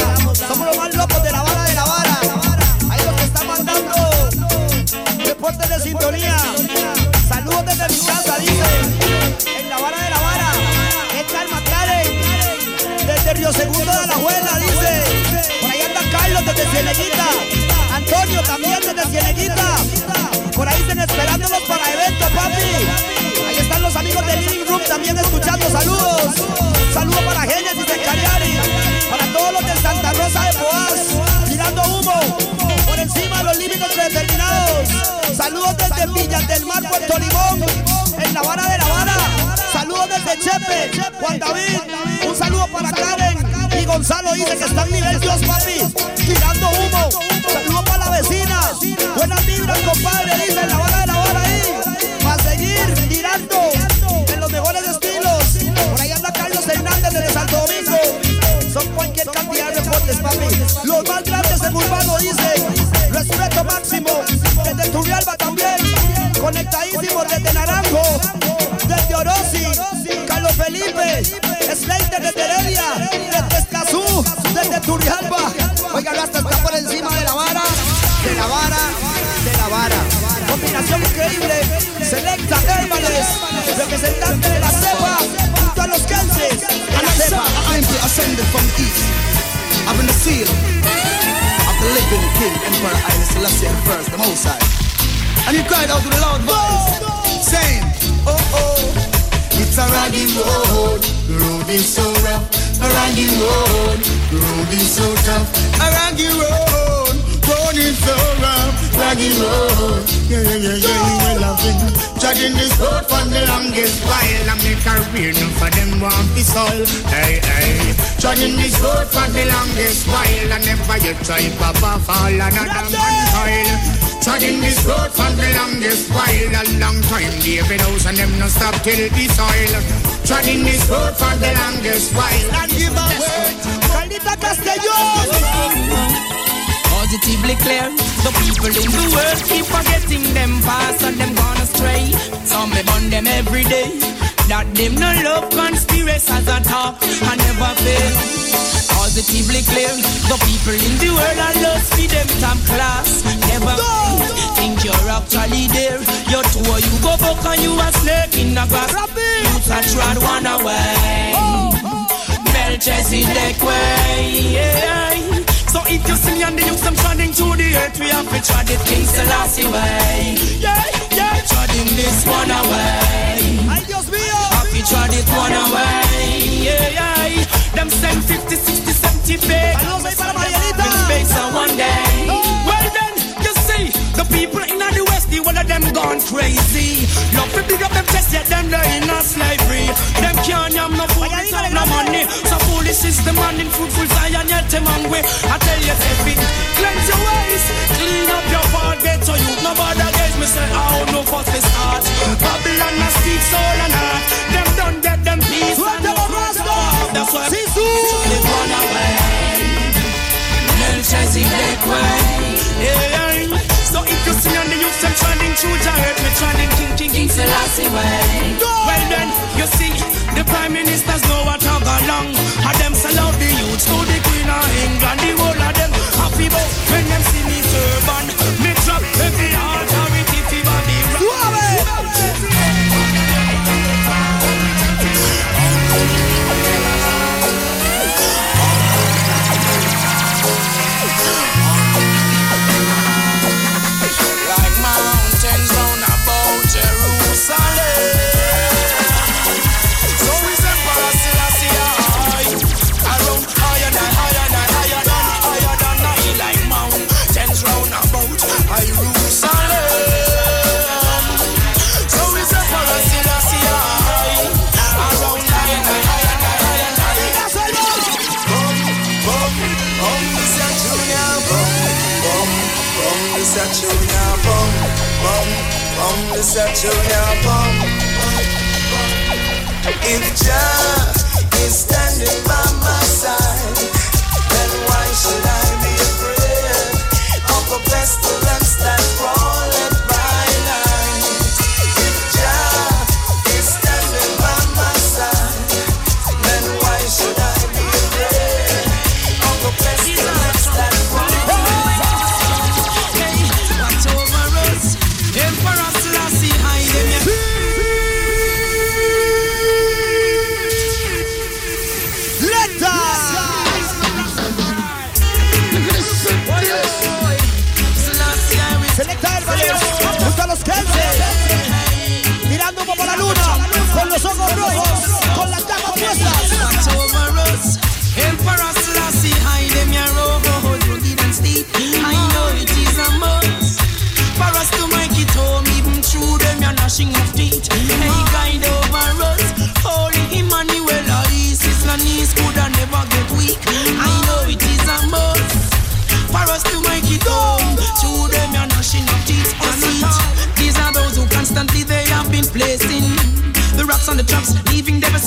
Somos los más locos de la vara de la vara. Ahí los que están mandando reportes de sintonía. Desde Río Segundo de la Abuela, dice. Por ahí anda Carlos desde Cieneguita. Antonio también desde Cieneguita. Por ahí están esperándonos para eventos, papi. Ahí están los amigos de Living Room también escuchando. Saludos. Saludos para Génesis de Cariari. Para todos los de Santa Rosa de Boaz. Tirando humo. Por encima de los límites predeterminados. Saludos desde Villas del Mar, Puerto Limón. En la vara de la vara. Saludos desde Chepe. Juan David. Un saludo para Karen. Y Gonzalo dice que está en nivel Dios, papi. Tirando humo. Saludos para la vecina. Buenas vibras, compadre. Dice la vara de la vara ahí. Para seguir tirando en los mejores estilos. Por ahí anda Carlos Hernández desde Santo Domingo. Son cualquier cantidad de reportes, papi. Los más grandes en Urbano dice. Respeto máximo. Desde Turrialba también. Conectadísimos desde Naranjo. Desde Orosi. Carlos Felipe. Slater. Desde Representante de la cepa. Junto a los Kansas. A la cepa. I'm ascended from east. I've been the seal of the living king, Emperor Haile Selassie the first, the Most High. And he cried out with a loud voice, saying, Oh oh, it's a raggy road, the road is so rough. A raggy road, the road is so tough. A raggy road, is so rough. Raggy road, yeah yeah yeah yeah, yeah loving. Treading this road for the longest while. I make a career, none for them want the soil. Hey hey, treading this road for the longest while. I never yet try Papa fall another man soil. Treading this road for the longest while. A long time, David House and them no stop till the soil. Treading this road for the longest while. And give away. Carlita Castellón. Positively clear, the people in the world keep forgetting them past and them gone astray. Some me burn them every day. That them no love conspiracies at all and never fail. Positively clear, the people in the world are lost for them top class. Never fail. Think you're actually there. You're two, you go back and you a snake in a grass. Youths a trod one away. Melchizedek way. Yeah. So if you see me and the youths them treading through the earth, we have to tread it King Selassie way. Yeah, yeah, treading this one away. Ay, Dios mío. Have to tread it one away. Yeah, yeah. Them send 50, 60, 70 fake. Saludos ahí para Marielita. With space on one day. Well then, you see, the people in the west, the one of them gone crazy. Love to big up them chest, yet them they in a slavery. Them can't yam no food, without no money. So foolish is the man in fruitful Zion, yet them hungry. I tell you, Steffi, cleanse your ways, clean up your heart, get so you no bother guys. Me say, oh no fuss this heart. Babylon a speak soul and heart. Them done get them peace and no That's why they run away. Melchizedek way. Yeah. So if you see on the youth them trending through the earth, me trending King King King Selassie way. Well then, you see, the prime ministers know what I got long. And them sell out the youths to the queen of England. The whole of them happy about when them see me turban. Me drop every If Jah is standing by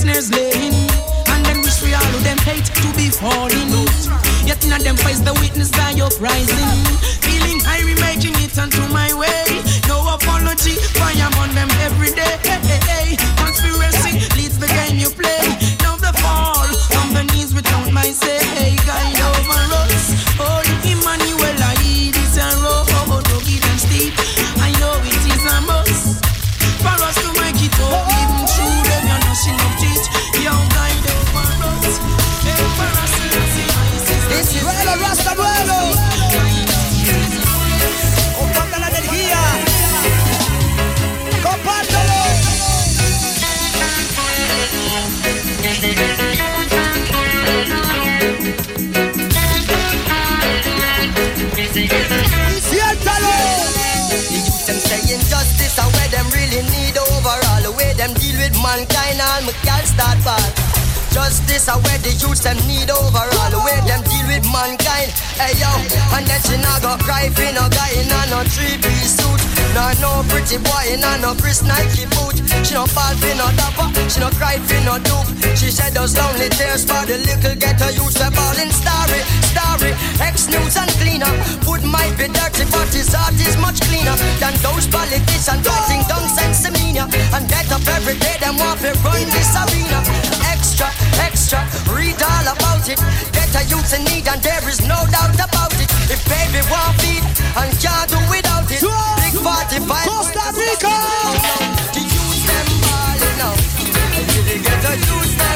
snares laying. And then wish we all of them hate to be falling. Yet in them face the witness die uprising. Feeling high, making it onto my way. No apology, fire on them every day. Conspiracy leads the game you play. Now the fall on the knees without my say. Saying justice are where them really need overall. The way them deal with mankind and me can't start bad. Justice are where the youths them need overall. The way them deal with mankind. Hey yo, and then she not go cry for no guy in no three piece suit. Nor no pretty boy in no Chris Nike boot. She no fall for no dapper, she no cry for no dupe. She shed those lonely tears for the little ghetto youths. Balling starry, starry. Ex news and cleaner. Food might be dirty, but his heart is much cleaner than those politicians fighting down sense demeanor. And get up every day, them want to run this arena. Extra, extra, read all about it. Get a youth in need, and there is no doubt about it. If baby want feed and can't do without it, big 45 Costa Rica. The youth them balling out. The ghetto youth them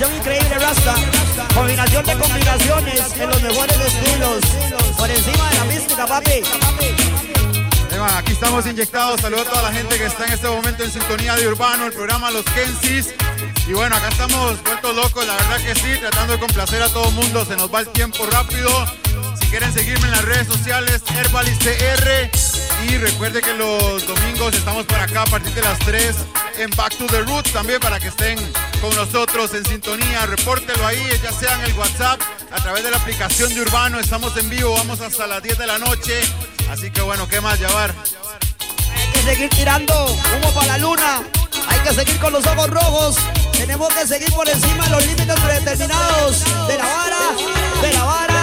Combinación increíble, Rasta. Combinación de combinaciones en los mejores estilos. Por encima de la mística, papi. Aquí estamos inyectados. Saludos a toda la gente que está en este momento en sintonía de Urbano, el programa Los Kensis. Y bueno, acá estamos vueltos locos, la verdad que sí, tratando de complacer a todo el mundo. Se nos va el tiempo rápido. Si quieren seguirme en las redes sociales, HerbalistR. Y recuerde que los domingos estamos por acá a partir de las 3 en Back to the Roots también para que estén con nosotros en sintonía, repórtelo ahí, ya sea en el WhatsApp, a través de la aplicación de Urbano, estamos en vivo, vamos hasta las 10 de la noche, así que bueno, ¿qué más, Yavar? Hay que seguir tirando humo para la luna, hay que seguir con los ojos rojos, tenemos que seguir por encima de los límites predeterminados, de la vara, de la vara.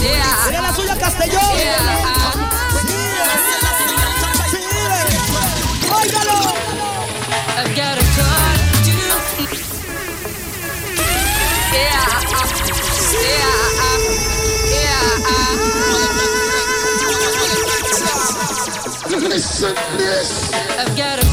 La suya Castellón. This. I've got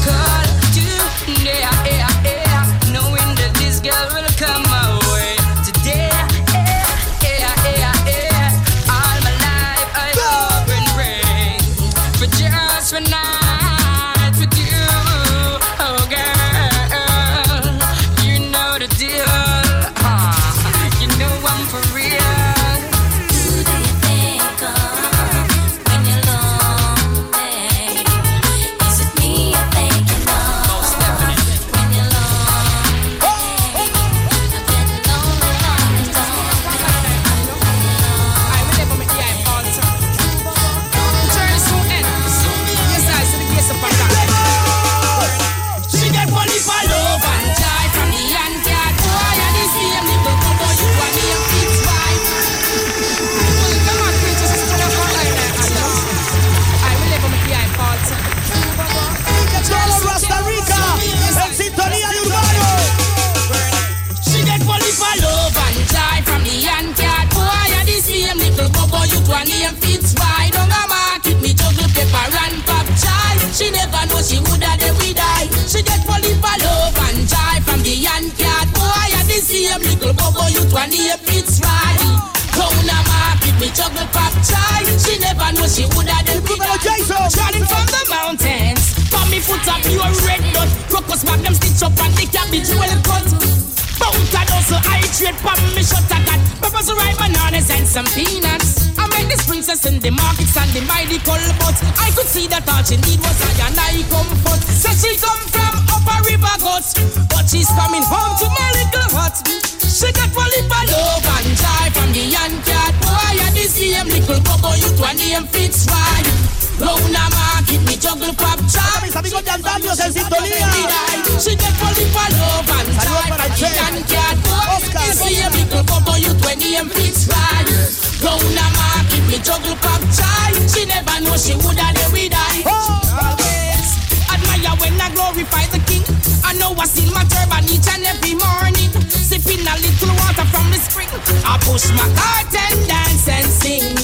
struggle cock child. She never know she would have they we die. Oh. Always admire when I glorify the king. I know I see my turban each and every morning. Sipping a little water from the spring. I push my heart and dance and sing.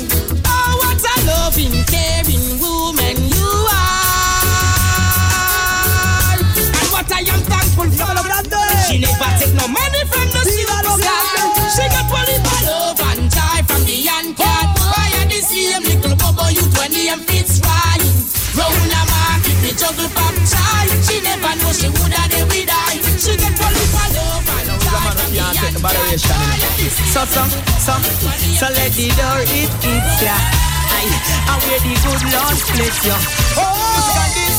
Oh, what a loving, caring woman you are. And what I am thankful for. She never take no money. name fits right. Rowna market, me juggle pop child. She never know she would have they with I. She get police all over. So, so, so, so let the door hit hit ya. Yeah. I, I wear the good Lord bless ya. Oh,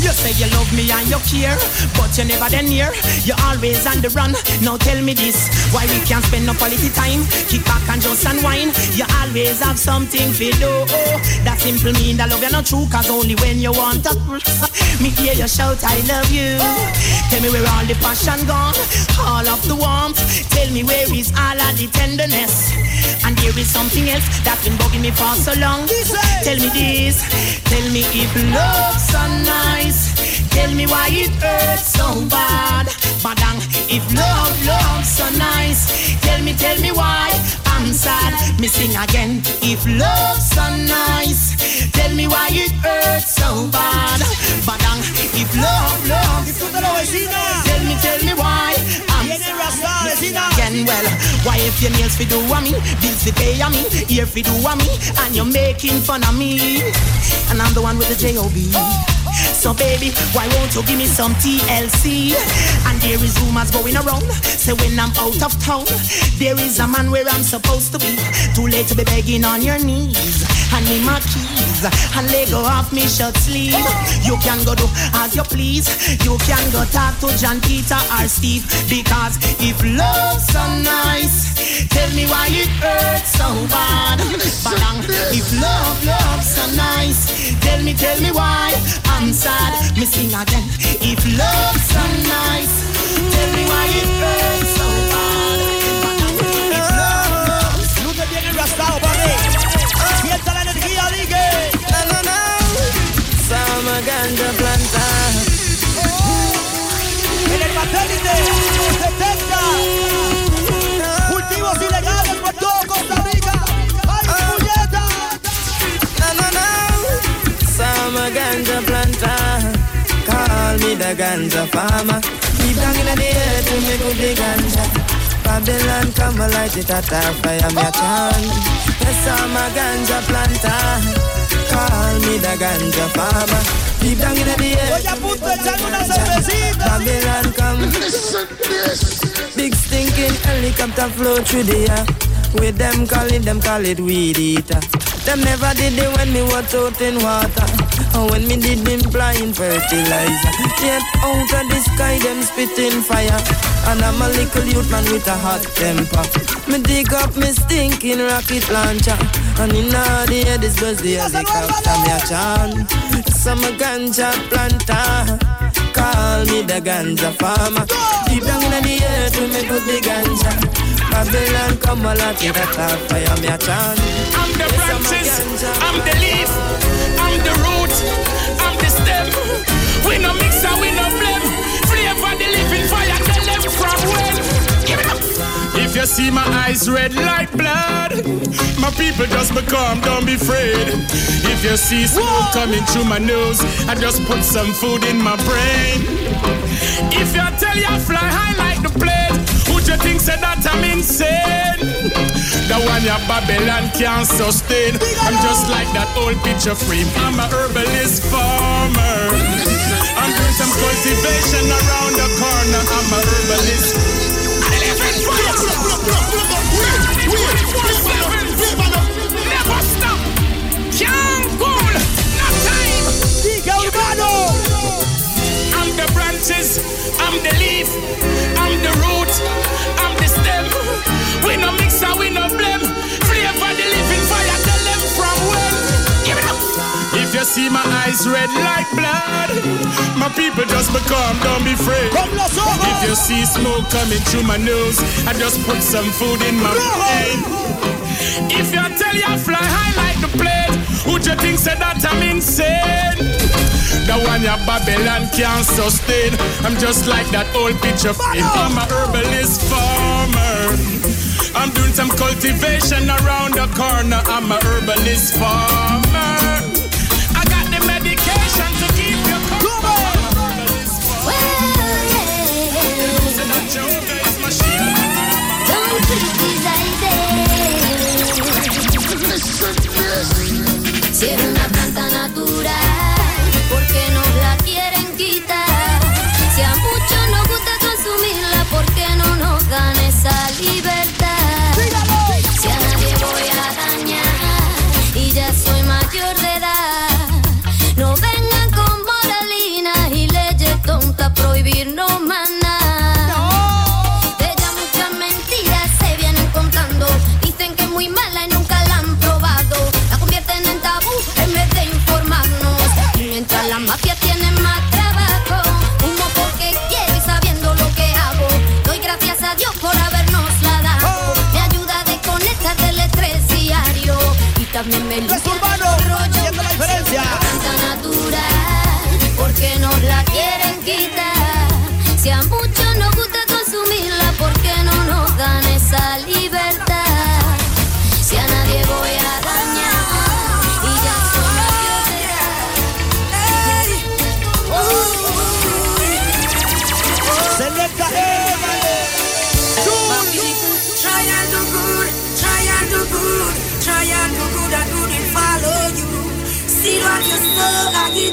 you say you love me and you care, but you never then near. You always on the run. Now tell me this, why we can't spend no quality time? Kick back and just unwind. You always have something to do. That simple mean that love you not true, cause only when you want to. Me hear you shout, I love you. Tell me where all the passion gone, all of the warmth. Tell me where is all of the tenderness. And there is something else that's been bugging me for so long. Tell me this, tell me if love's so nice. Tell me why it hurts so bad. Badang, if love, love's so nice. Tell me, tell me why I'm sad. Me sing again. If love's so nice. Tell me why it hurts so bad. Badang, if love, nice. Tell me, tell me why I'm sad. Again, well, why if your nails fi do a me, bills fi pay a me, ear fi do a me, and you're making fun of me, and I'm the one with the J-O-B. So baby, why won't you give me some TLC? And there is rumors going around, say when I'm out of town, there is a man where I'm supposed to be. Too late to be begging on your knees. Hand me my keys and let go off me shirt sleeve. You can go do as you please. You can go talk to John Peter or Steve because if love's so nice, tell me why it hurts so bad. If love, love's so nice, tell me, tell me why I'm sad. Me sing again. If love's so nice, tell me why it hurts Call the ganja farmer. Keep down in the air to me good the ganja. Babylon come and light it at our fire, me a chant. Yes, I'm a ganja planter. Call me the ganja farmer. Keep down in the air. Voy a punto de echarme una cervecita. Babylon come. Big stinking helicopter flow through the air. With them call it, them call it weed eater. Them never did it when me was out in water. Or when me did been flying fertilizer. Yet out of the sky them spitting fire. And I'm a little youth man with a hot temper. Me dig up me stinking rocket launcher. And in all the air this was the helicopter me a chant. Some ganja planter. Call me the ganja farmer. Deep down in the earth we me put the ganja. Babylon come a lot it a top fire me a chant. I'm the branches, I'm the leaf, I'm the root, I'm the stem. We no mix and we no blend. Flavor the living fire, tell them from when. Give it up. If you see my eyes red like blood, my people just become, don't be afraid. If you see smoke coming through my nose, I just put some food in my brain. If you tell you I fly high like the plane, would you think say that I'm insane? The one your Babylon can't sustain. I'm just like that old picture frame. I'm a herbalist farmer. I'm doing some cultivation around the corner. I'm a herbalist. I'm the branches. I'm the leaf. I'm the root. I'm the stem. We no mix and we no blame. Flavor the living fire. Tell them from when. You see my eyes red like blood, my people just become, don't be afraid. If you see smoke coming through my nose, I just put some food in my brain. If you tell you I fly high like the plane, would you think say that I'm insane? The one your Babylon can't sustain. I'm just like that old picture frame. I'm a herbalist farmer. I'm doing some cultivation around the corner. I'm a herbalist farmer. Si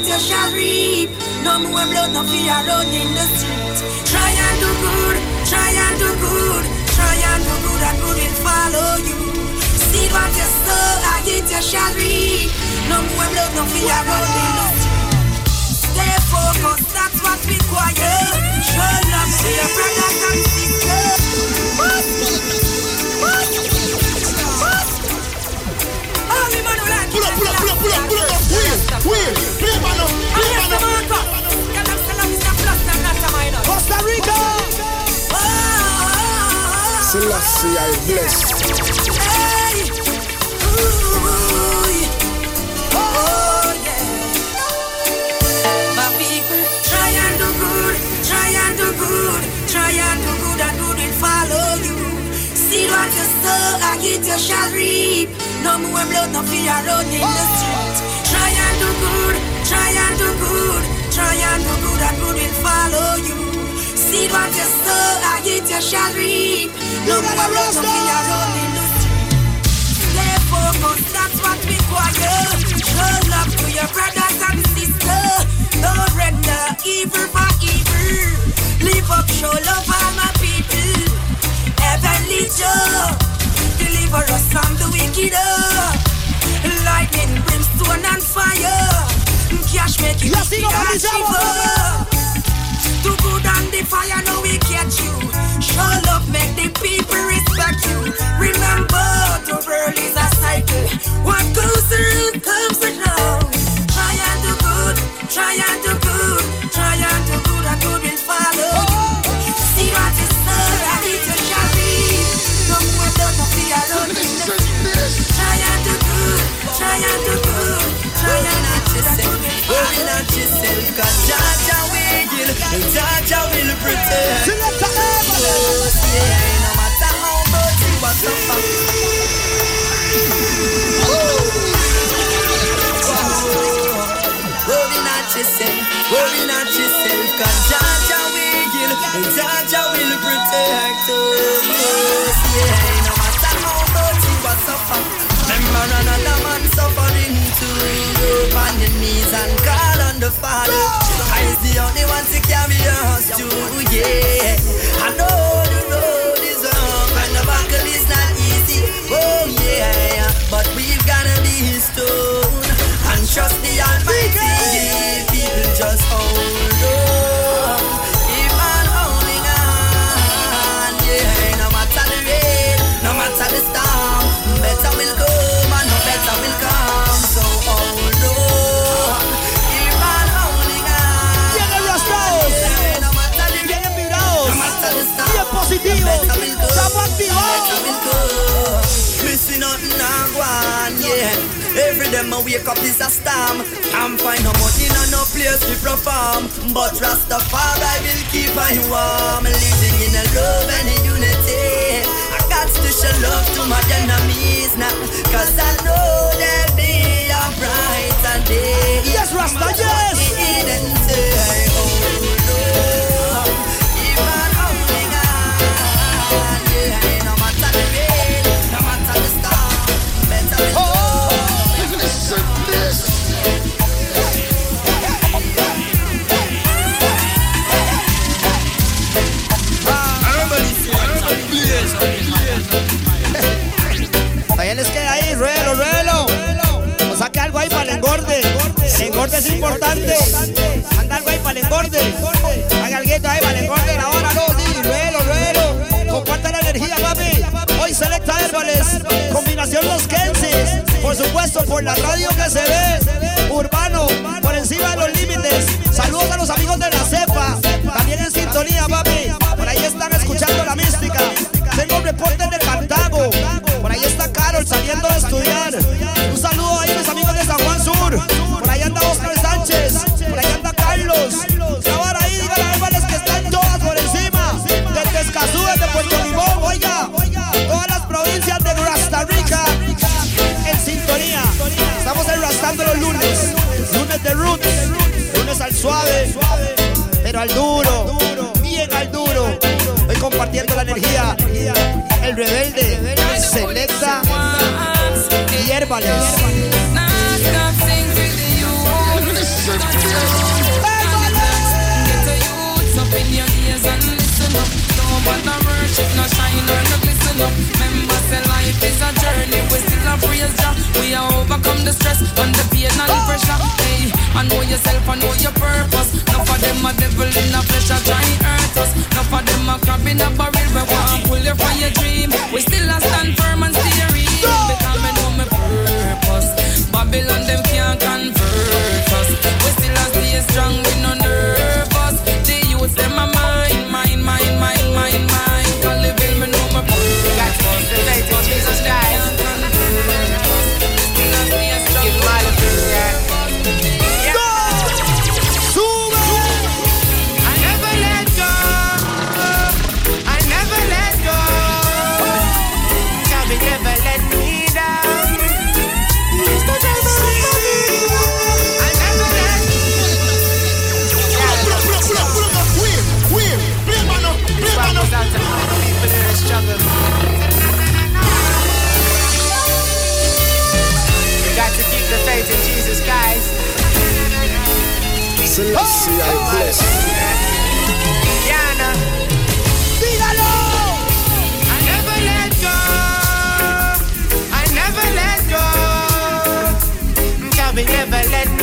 you shall reap. No more blood, no fear run in the street. Try and do good, try and do good, try and do good and good will follow you. See what you sow, I get you shall reap. No more blood, no fear run in the street. Stay focused, that's what we require. Show love to your brothers and sisters. I bless. Oh, My people, try and do good, try and do good, try and do good and good will follow you. See what you sow, shall reap. No more blood, no fear run in the street. Try and do good, try and do good, try and do good and good will follow you. See what you sow, I get you shall reap. No more blood, no fear run in the street. Stay focused, that's what we require. Show love to your brothers and sisters. Don't render evil for evil. Live up, show love all my people. Heavenly Joe, deliver us from the wicked. Lightning, brimstone and fire. Cash make it Yes, sigo, and. Do good and the fire, now we catch you. Show love, make the people respect you. Remember, the world is a cycle. What goes around comes around. Try and do good, try and do good, try and do good and good will follow you. See what is done, and it you shall be. No more blood, no fear, alone in the street. Try and do good, try and do good, try and do good and good will follow Worry not yourself, cause Jaja will, Jaja will protect. Yes, yeah, no matter how much you are suffer. Worry not yourself, worry not yourself, cause Jaja will, Jaja will protect us. Yeah, no matter how much you are suffer. Remember another man suffering too. On your knees and call on the Father. I is the only one to carry us through. Yeah, I know the road is rough and the battle is not easy. Oh yeah, but we've gotta be stone and trust the Almighty. People just hold on. On, yeah. Every day I wake up is a storm. Can't find no money, no no place to perform. But Rastafari will keep I warm. Living in a love and in unity. I got to show love to my enemies now. Cause I know they'll be a brighter day. Yes, Rasta, yes. Es importante. Anda algo para el engorde. Haga algo ahí para el engorde. La hora no, di, ruelo, ruelo. Comparte la energía, papi. Hoy selecta Herbales. Combinación Los Kensis. Por supuesto, por la radio que se ve. al duro, bien al duro. Hoy compartiendo la energía. El rebelde, selecta y herbales. Remember, say life is a journey with and praise Jah. We are overcome the stress and the pain and the pressure. Hey, I know yourself, I know your purpose. Enough of them a devil in the flesh are trying hurt us. Enough of them a crab in a barrel. We want pull you from your dream. We still a stand firm and steady because me know my purpose. Babylon them can't convert us. We still a stay strong. We no. Celestia oh, bless. Never let go. I never let go. Never let?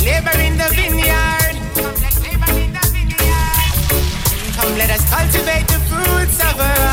Labor in the vineyard. Come, let's labor in the vineyard. Come, let us cultivate the fruits of our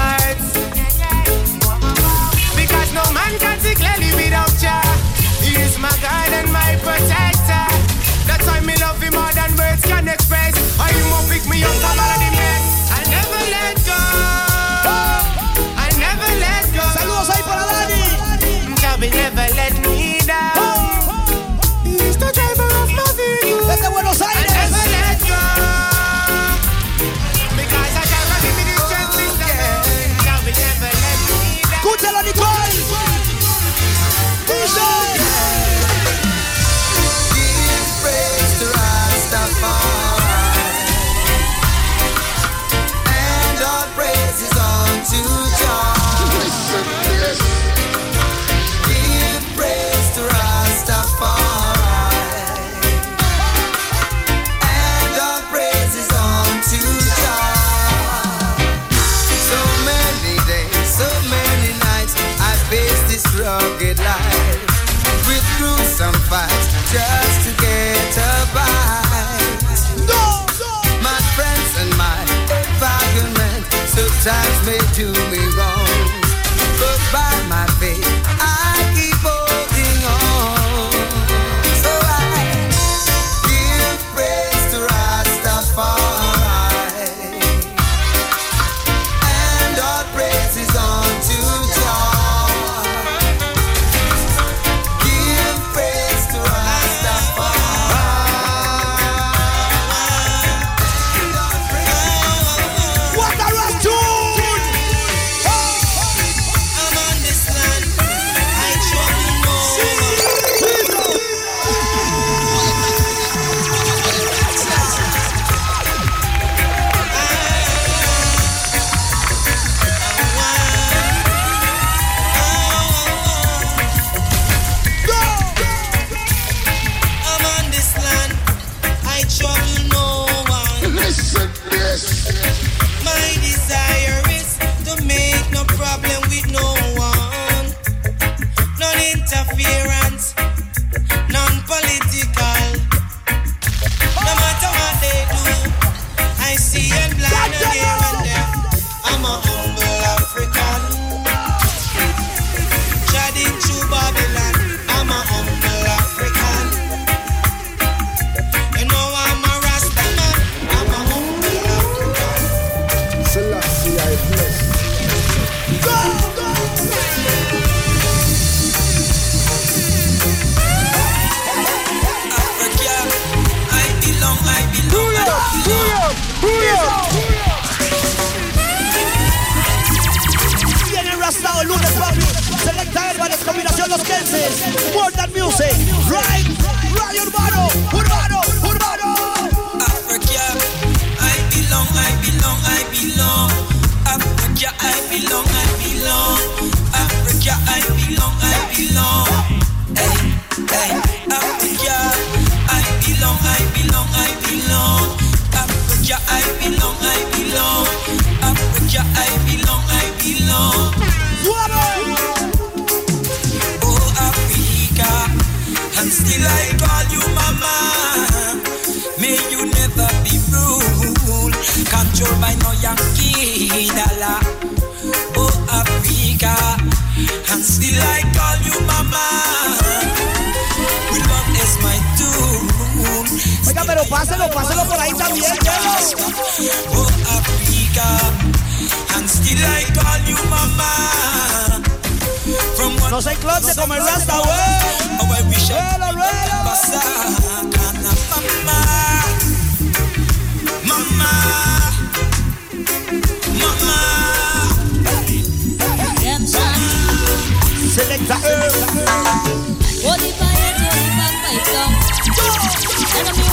Hold it by head, hold it back, fight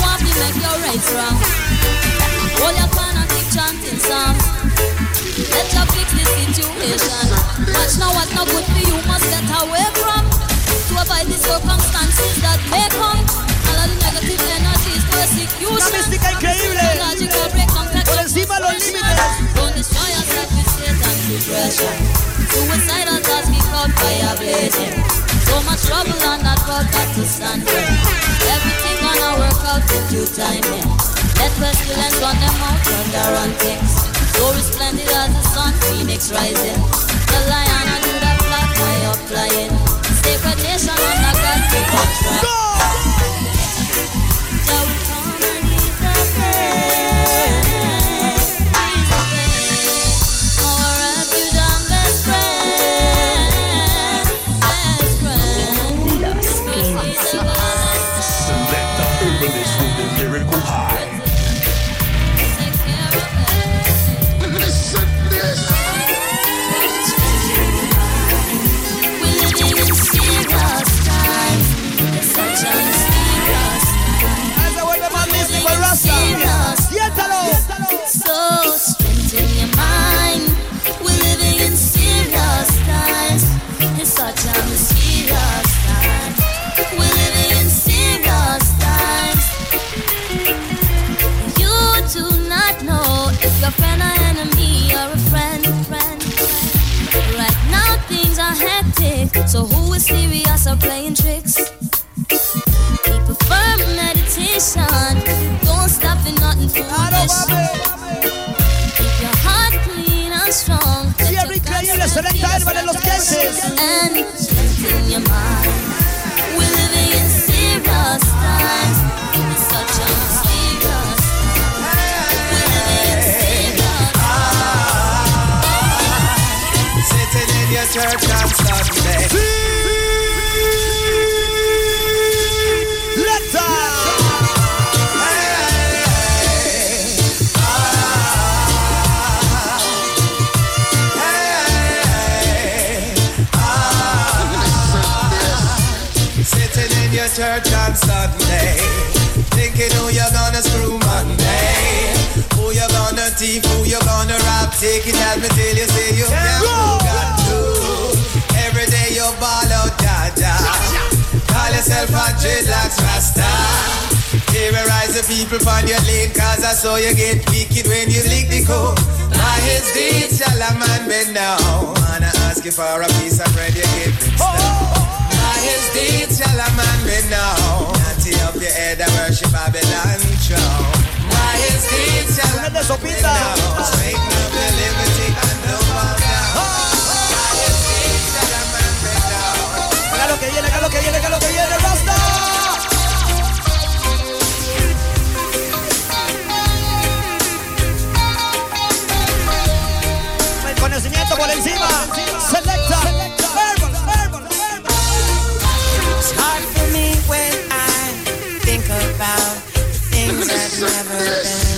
want to make your wrong. Chanting. Let you fix the situation. Watch now what's not good for you must get away from. To avoid the circumstances that may come. Fire. So much trouble on that road got to stand. Everything gonna work out in due. Yeah. Let pestilence run them out, turn their run things. So resplendent as the sun, phoenix rising. The lion and that flat fly up flying. Sacred nation on the God And strengthen your mind. We're living in serious times. It's such a serious serious Sitting in your church on Sunday. Church on Sunday, thinking who you're gonna screw Monday, who you're gonna thief, who you're gonna rob. Take it as me till you say you can't God do. Every day you ball out, Jaja. Call yourself a dreadlocks rasta. Terrorize the people on your lane, cause I saw you get wicked when you lick the code. By his deeds shall a man bend down. Wanna ask you for a piece of bread, you get mixed oh, deeds shall a man. Natty up your head and worship Babylon his deeds shall a man be known. Straighten up liberty and no lo que viene, lo que viene, lo que viene, Rasta. Conocimiento por encima. Selecta. Herman, about things that never been.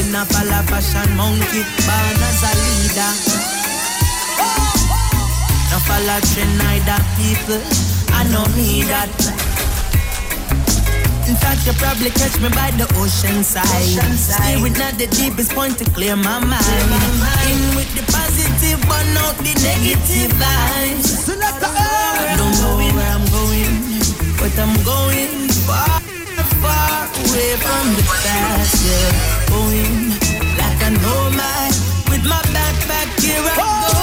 Nothing of a la fashion monkey, born as a leader. No follow trend neither people, I know me that. In fact, you probably catch me by the ocean side. Stay with Steering at the deepest point to clear my mind. In with the positive, burn out the negative vibes. I don't know where I'm going, but I'm going far far away from the past, yeah. Going like I know mine, with my backpack here I go.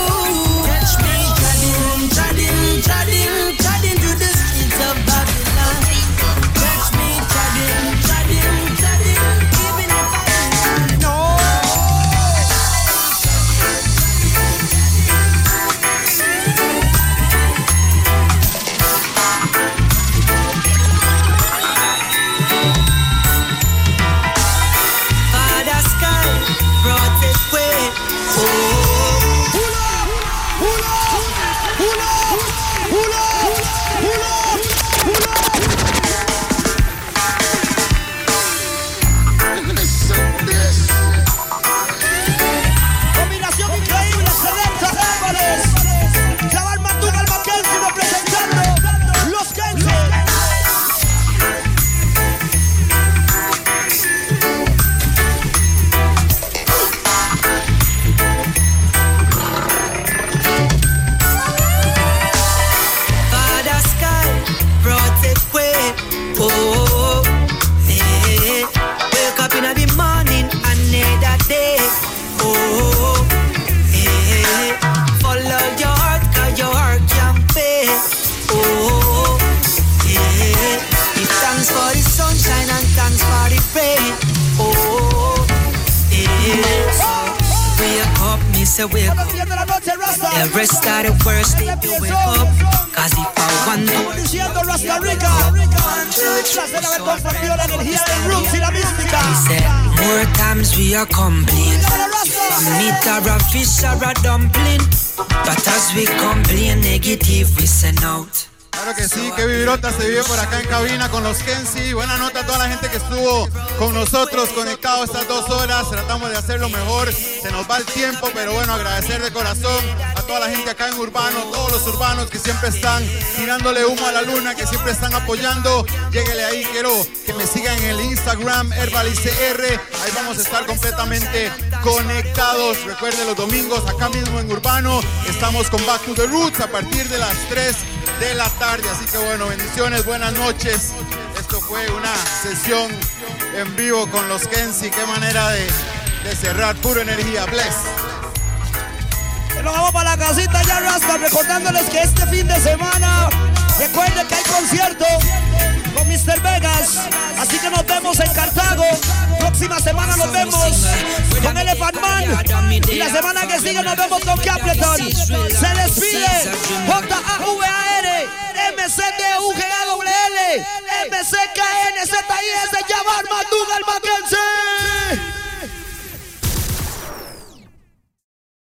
Say wake up. The rest of the world stay to wake up. Cause if I want to. Diciendo Rasta Rica. Tras de haber compartido la energía del roots y. He said, more times we are complain. If a meat or a fish or a dumpling. But as we complain negative, we send out. Claro que sí, que vibrota se vive por acá en cabina con los Kensi. Buena nota a toda la gente que estuvo con nosotros conectado estas dos horas. Tratamos de hacerlo mejor. Se nos va el tiempo, pero bueno, agradecer de corazón a toda la gente acá en Urbano, todos los urbanos que siempre están tirándole humo a la luna, que siempre están apoyando. Lléguele ahí, quiero que me sigan en el Instagram HerbalicR. Ahí vamos a estar completamente conectados. Recuerden los domingos acá mismo en Urbano. Estamos con Back to the Roots a partir de las 3 de la tarde. Así que bueno, bendiciones, buenas noches. Esto fue una sesión en vivo con los Kensi. Qué manera de, cerrar, pura energía. Bless. Nos vamos para la casita ya, Rasta, recordándoles que este fin de semana, recuerden que hay concierto con Mr. Vegas. Así que nos vemos en Cartago. Próxima semana nos vemos con Elephant Man. Y la semana que sigue nos vemos con Capleton. Se despide J-A-V-A-R, M-C-D-U-G-A-W-L, M-C-K-N-Z-I-S, Llamar Maduga el Mackenzie.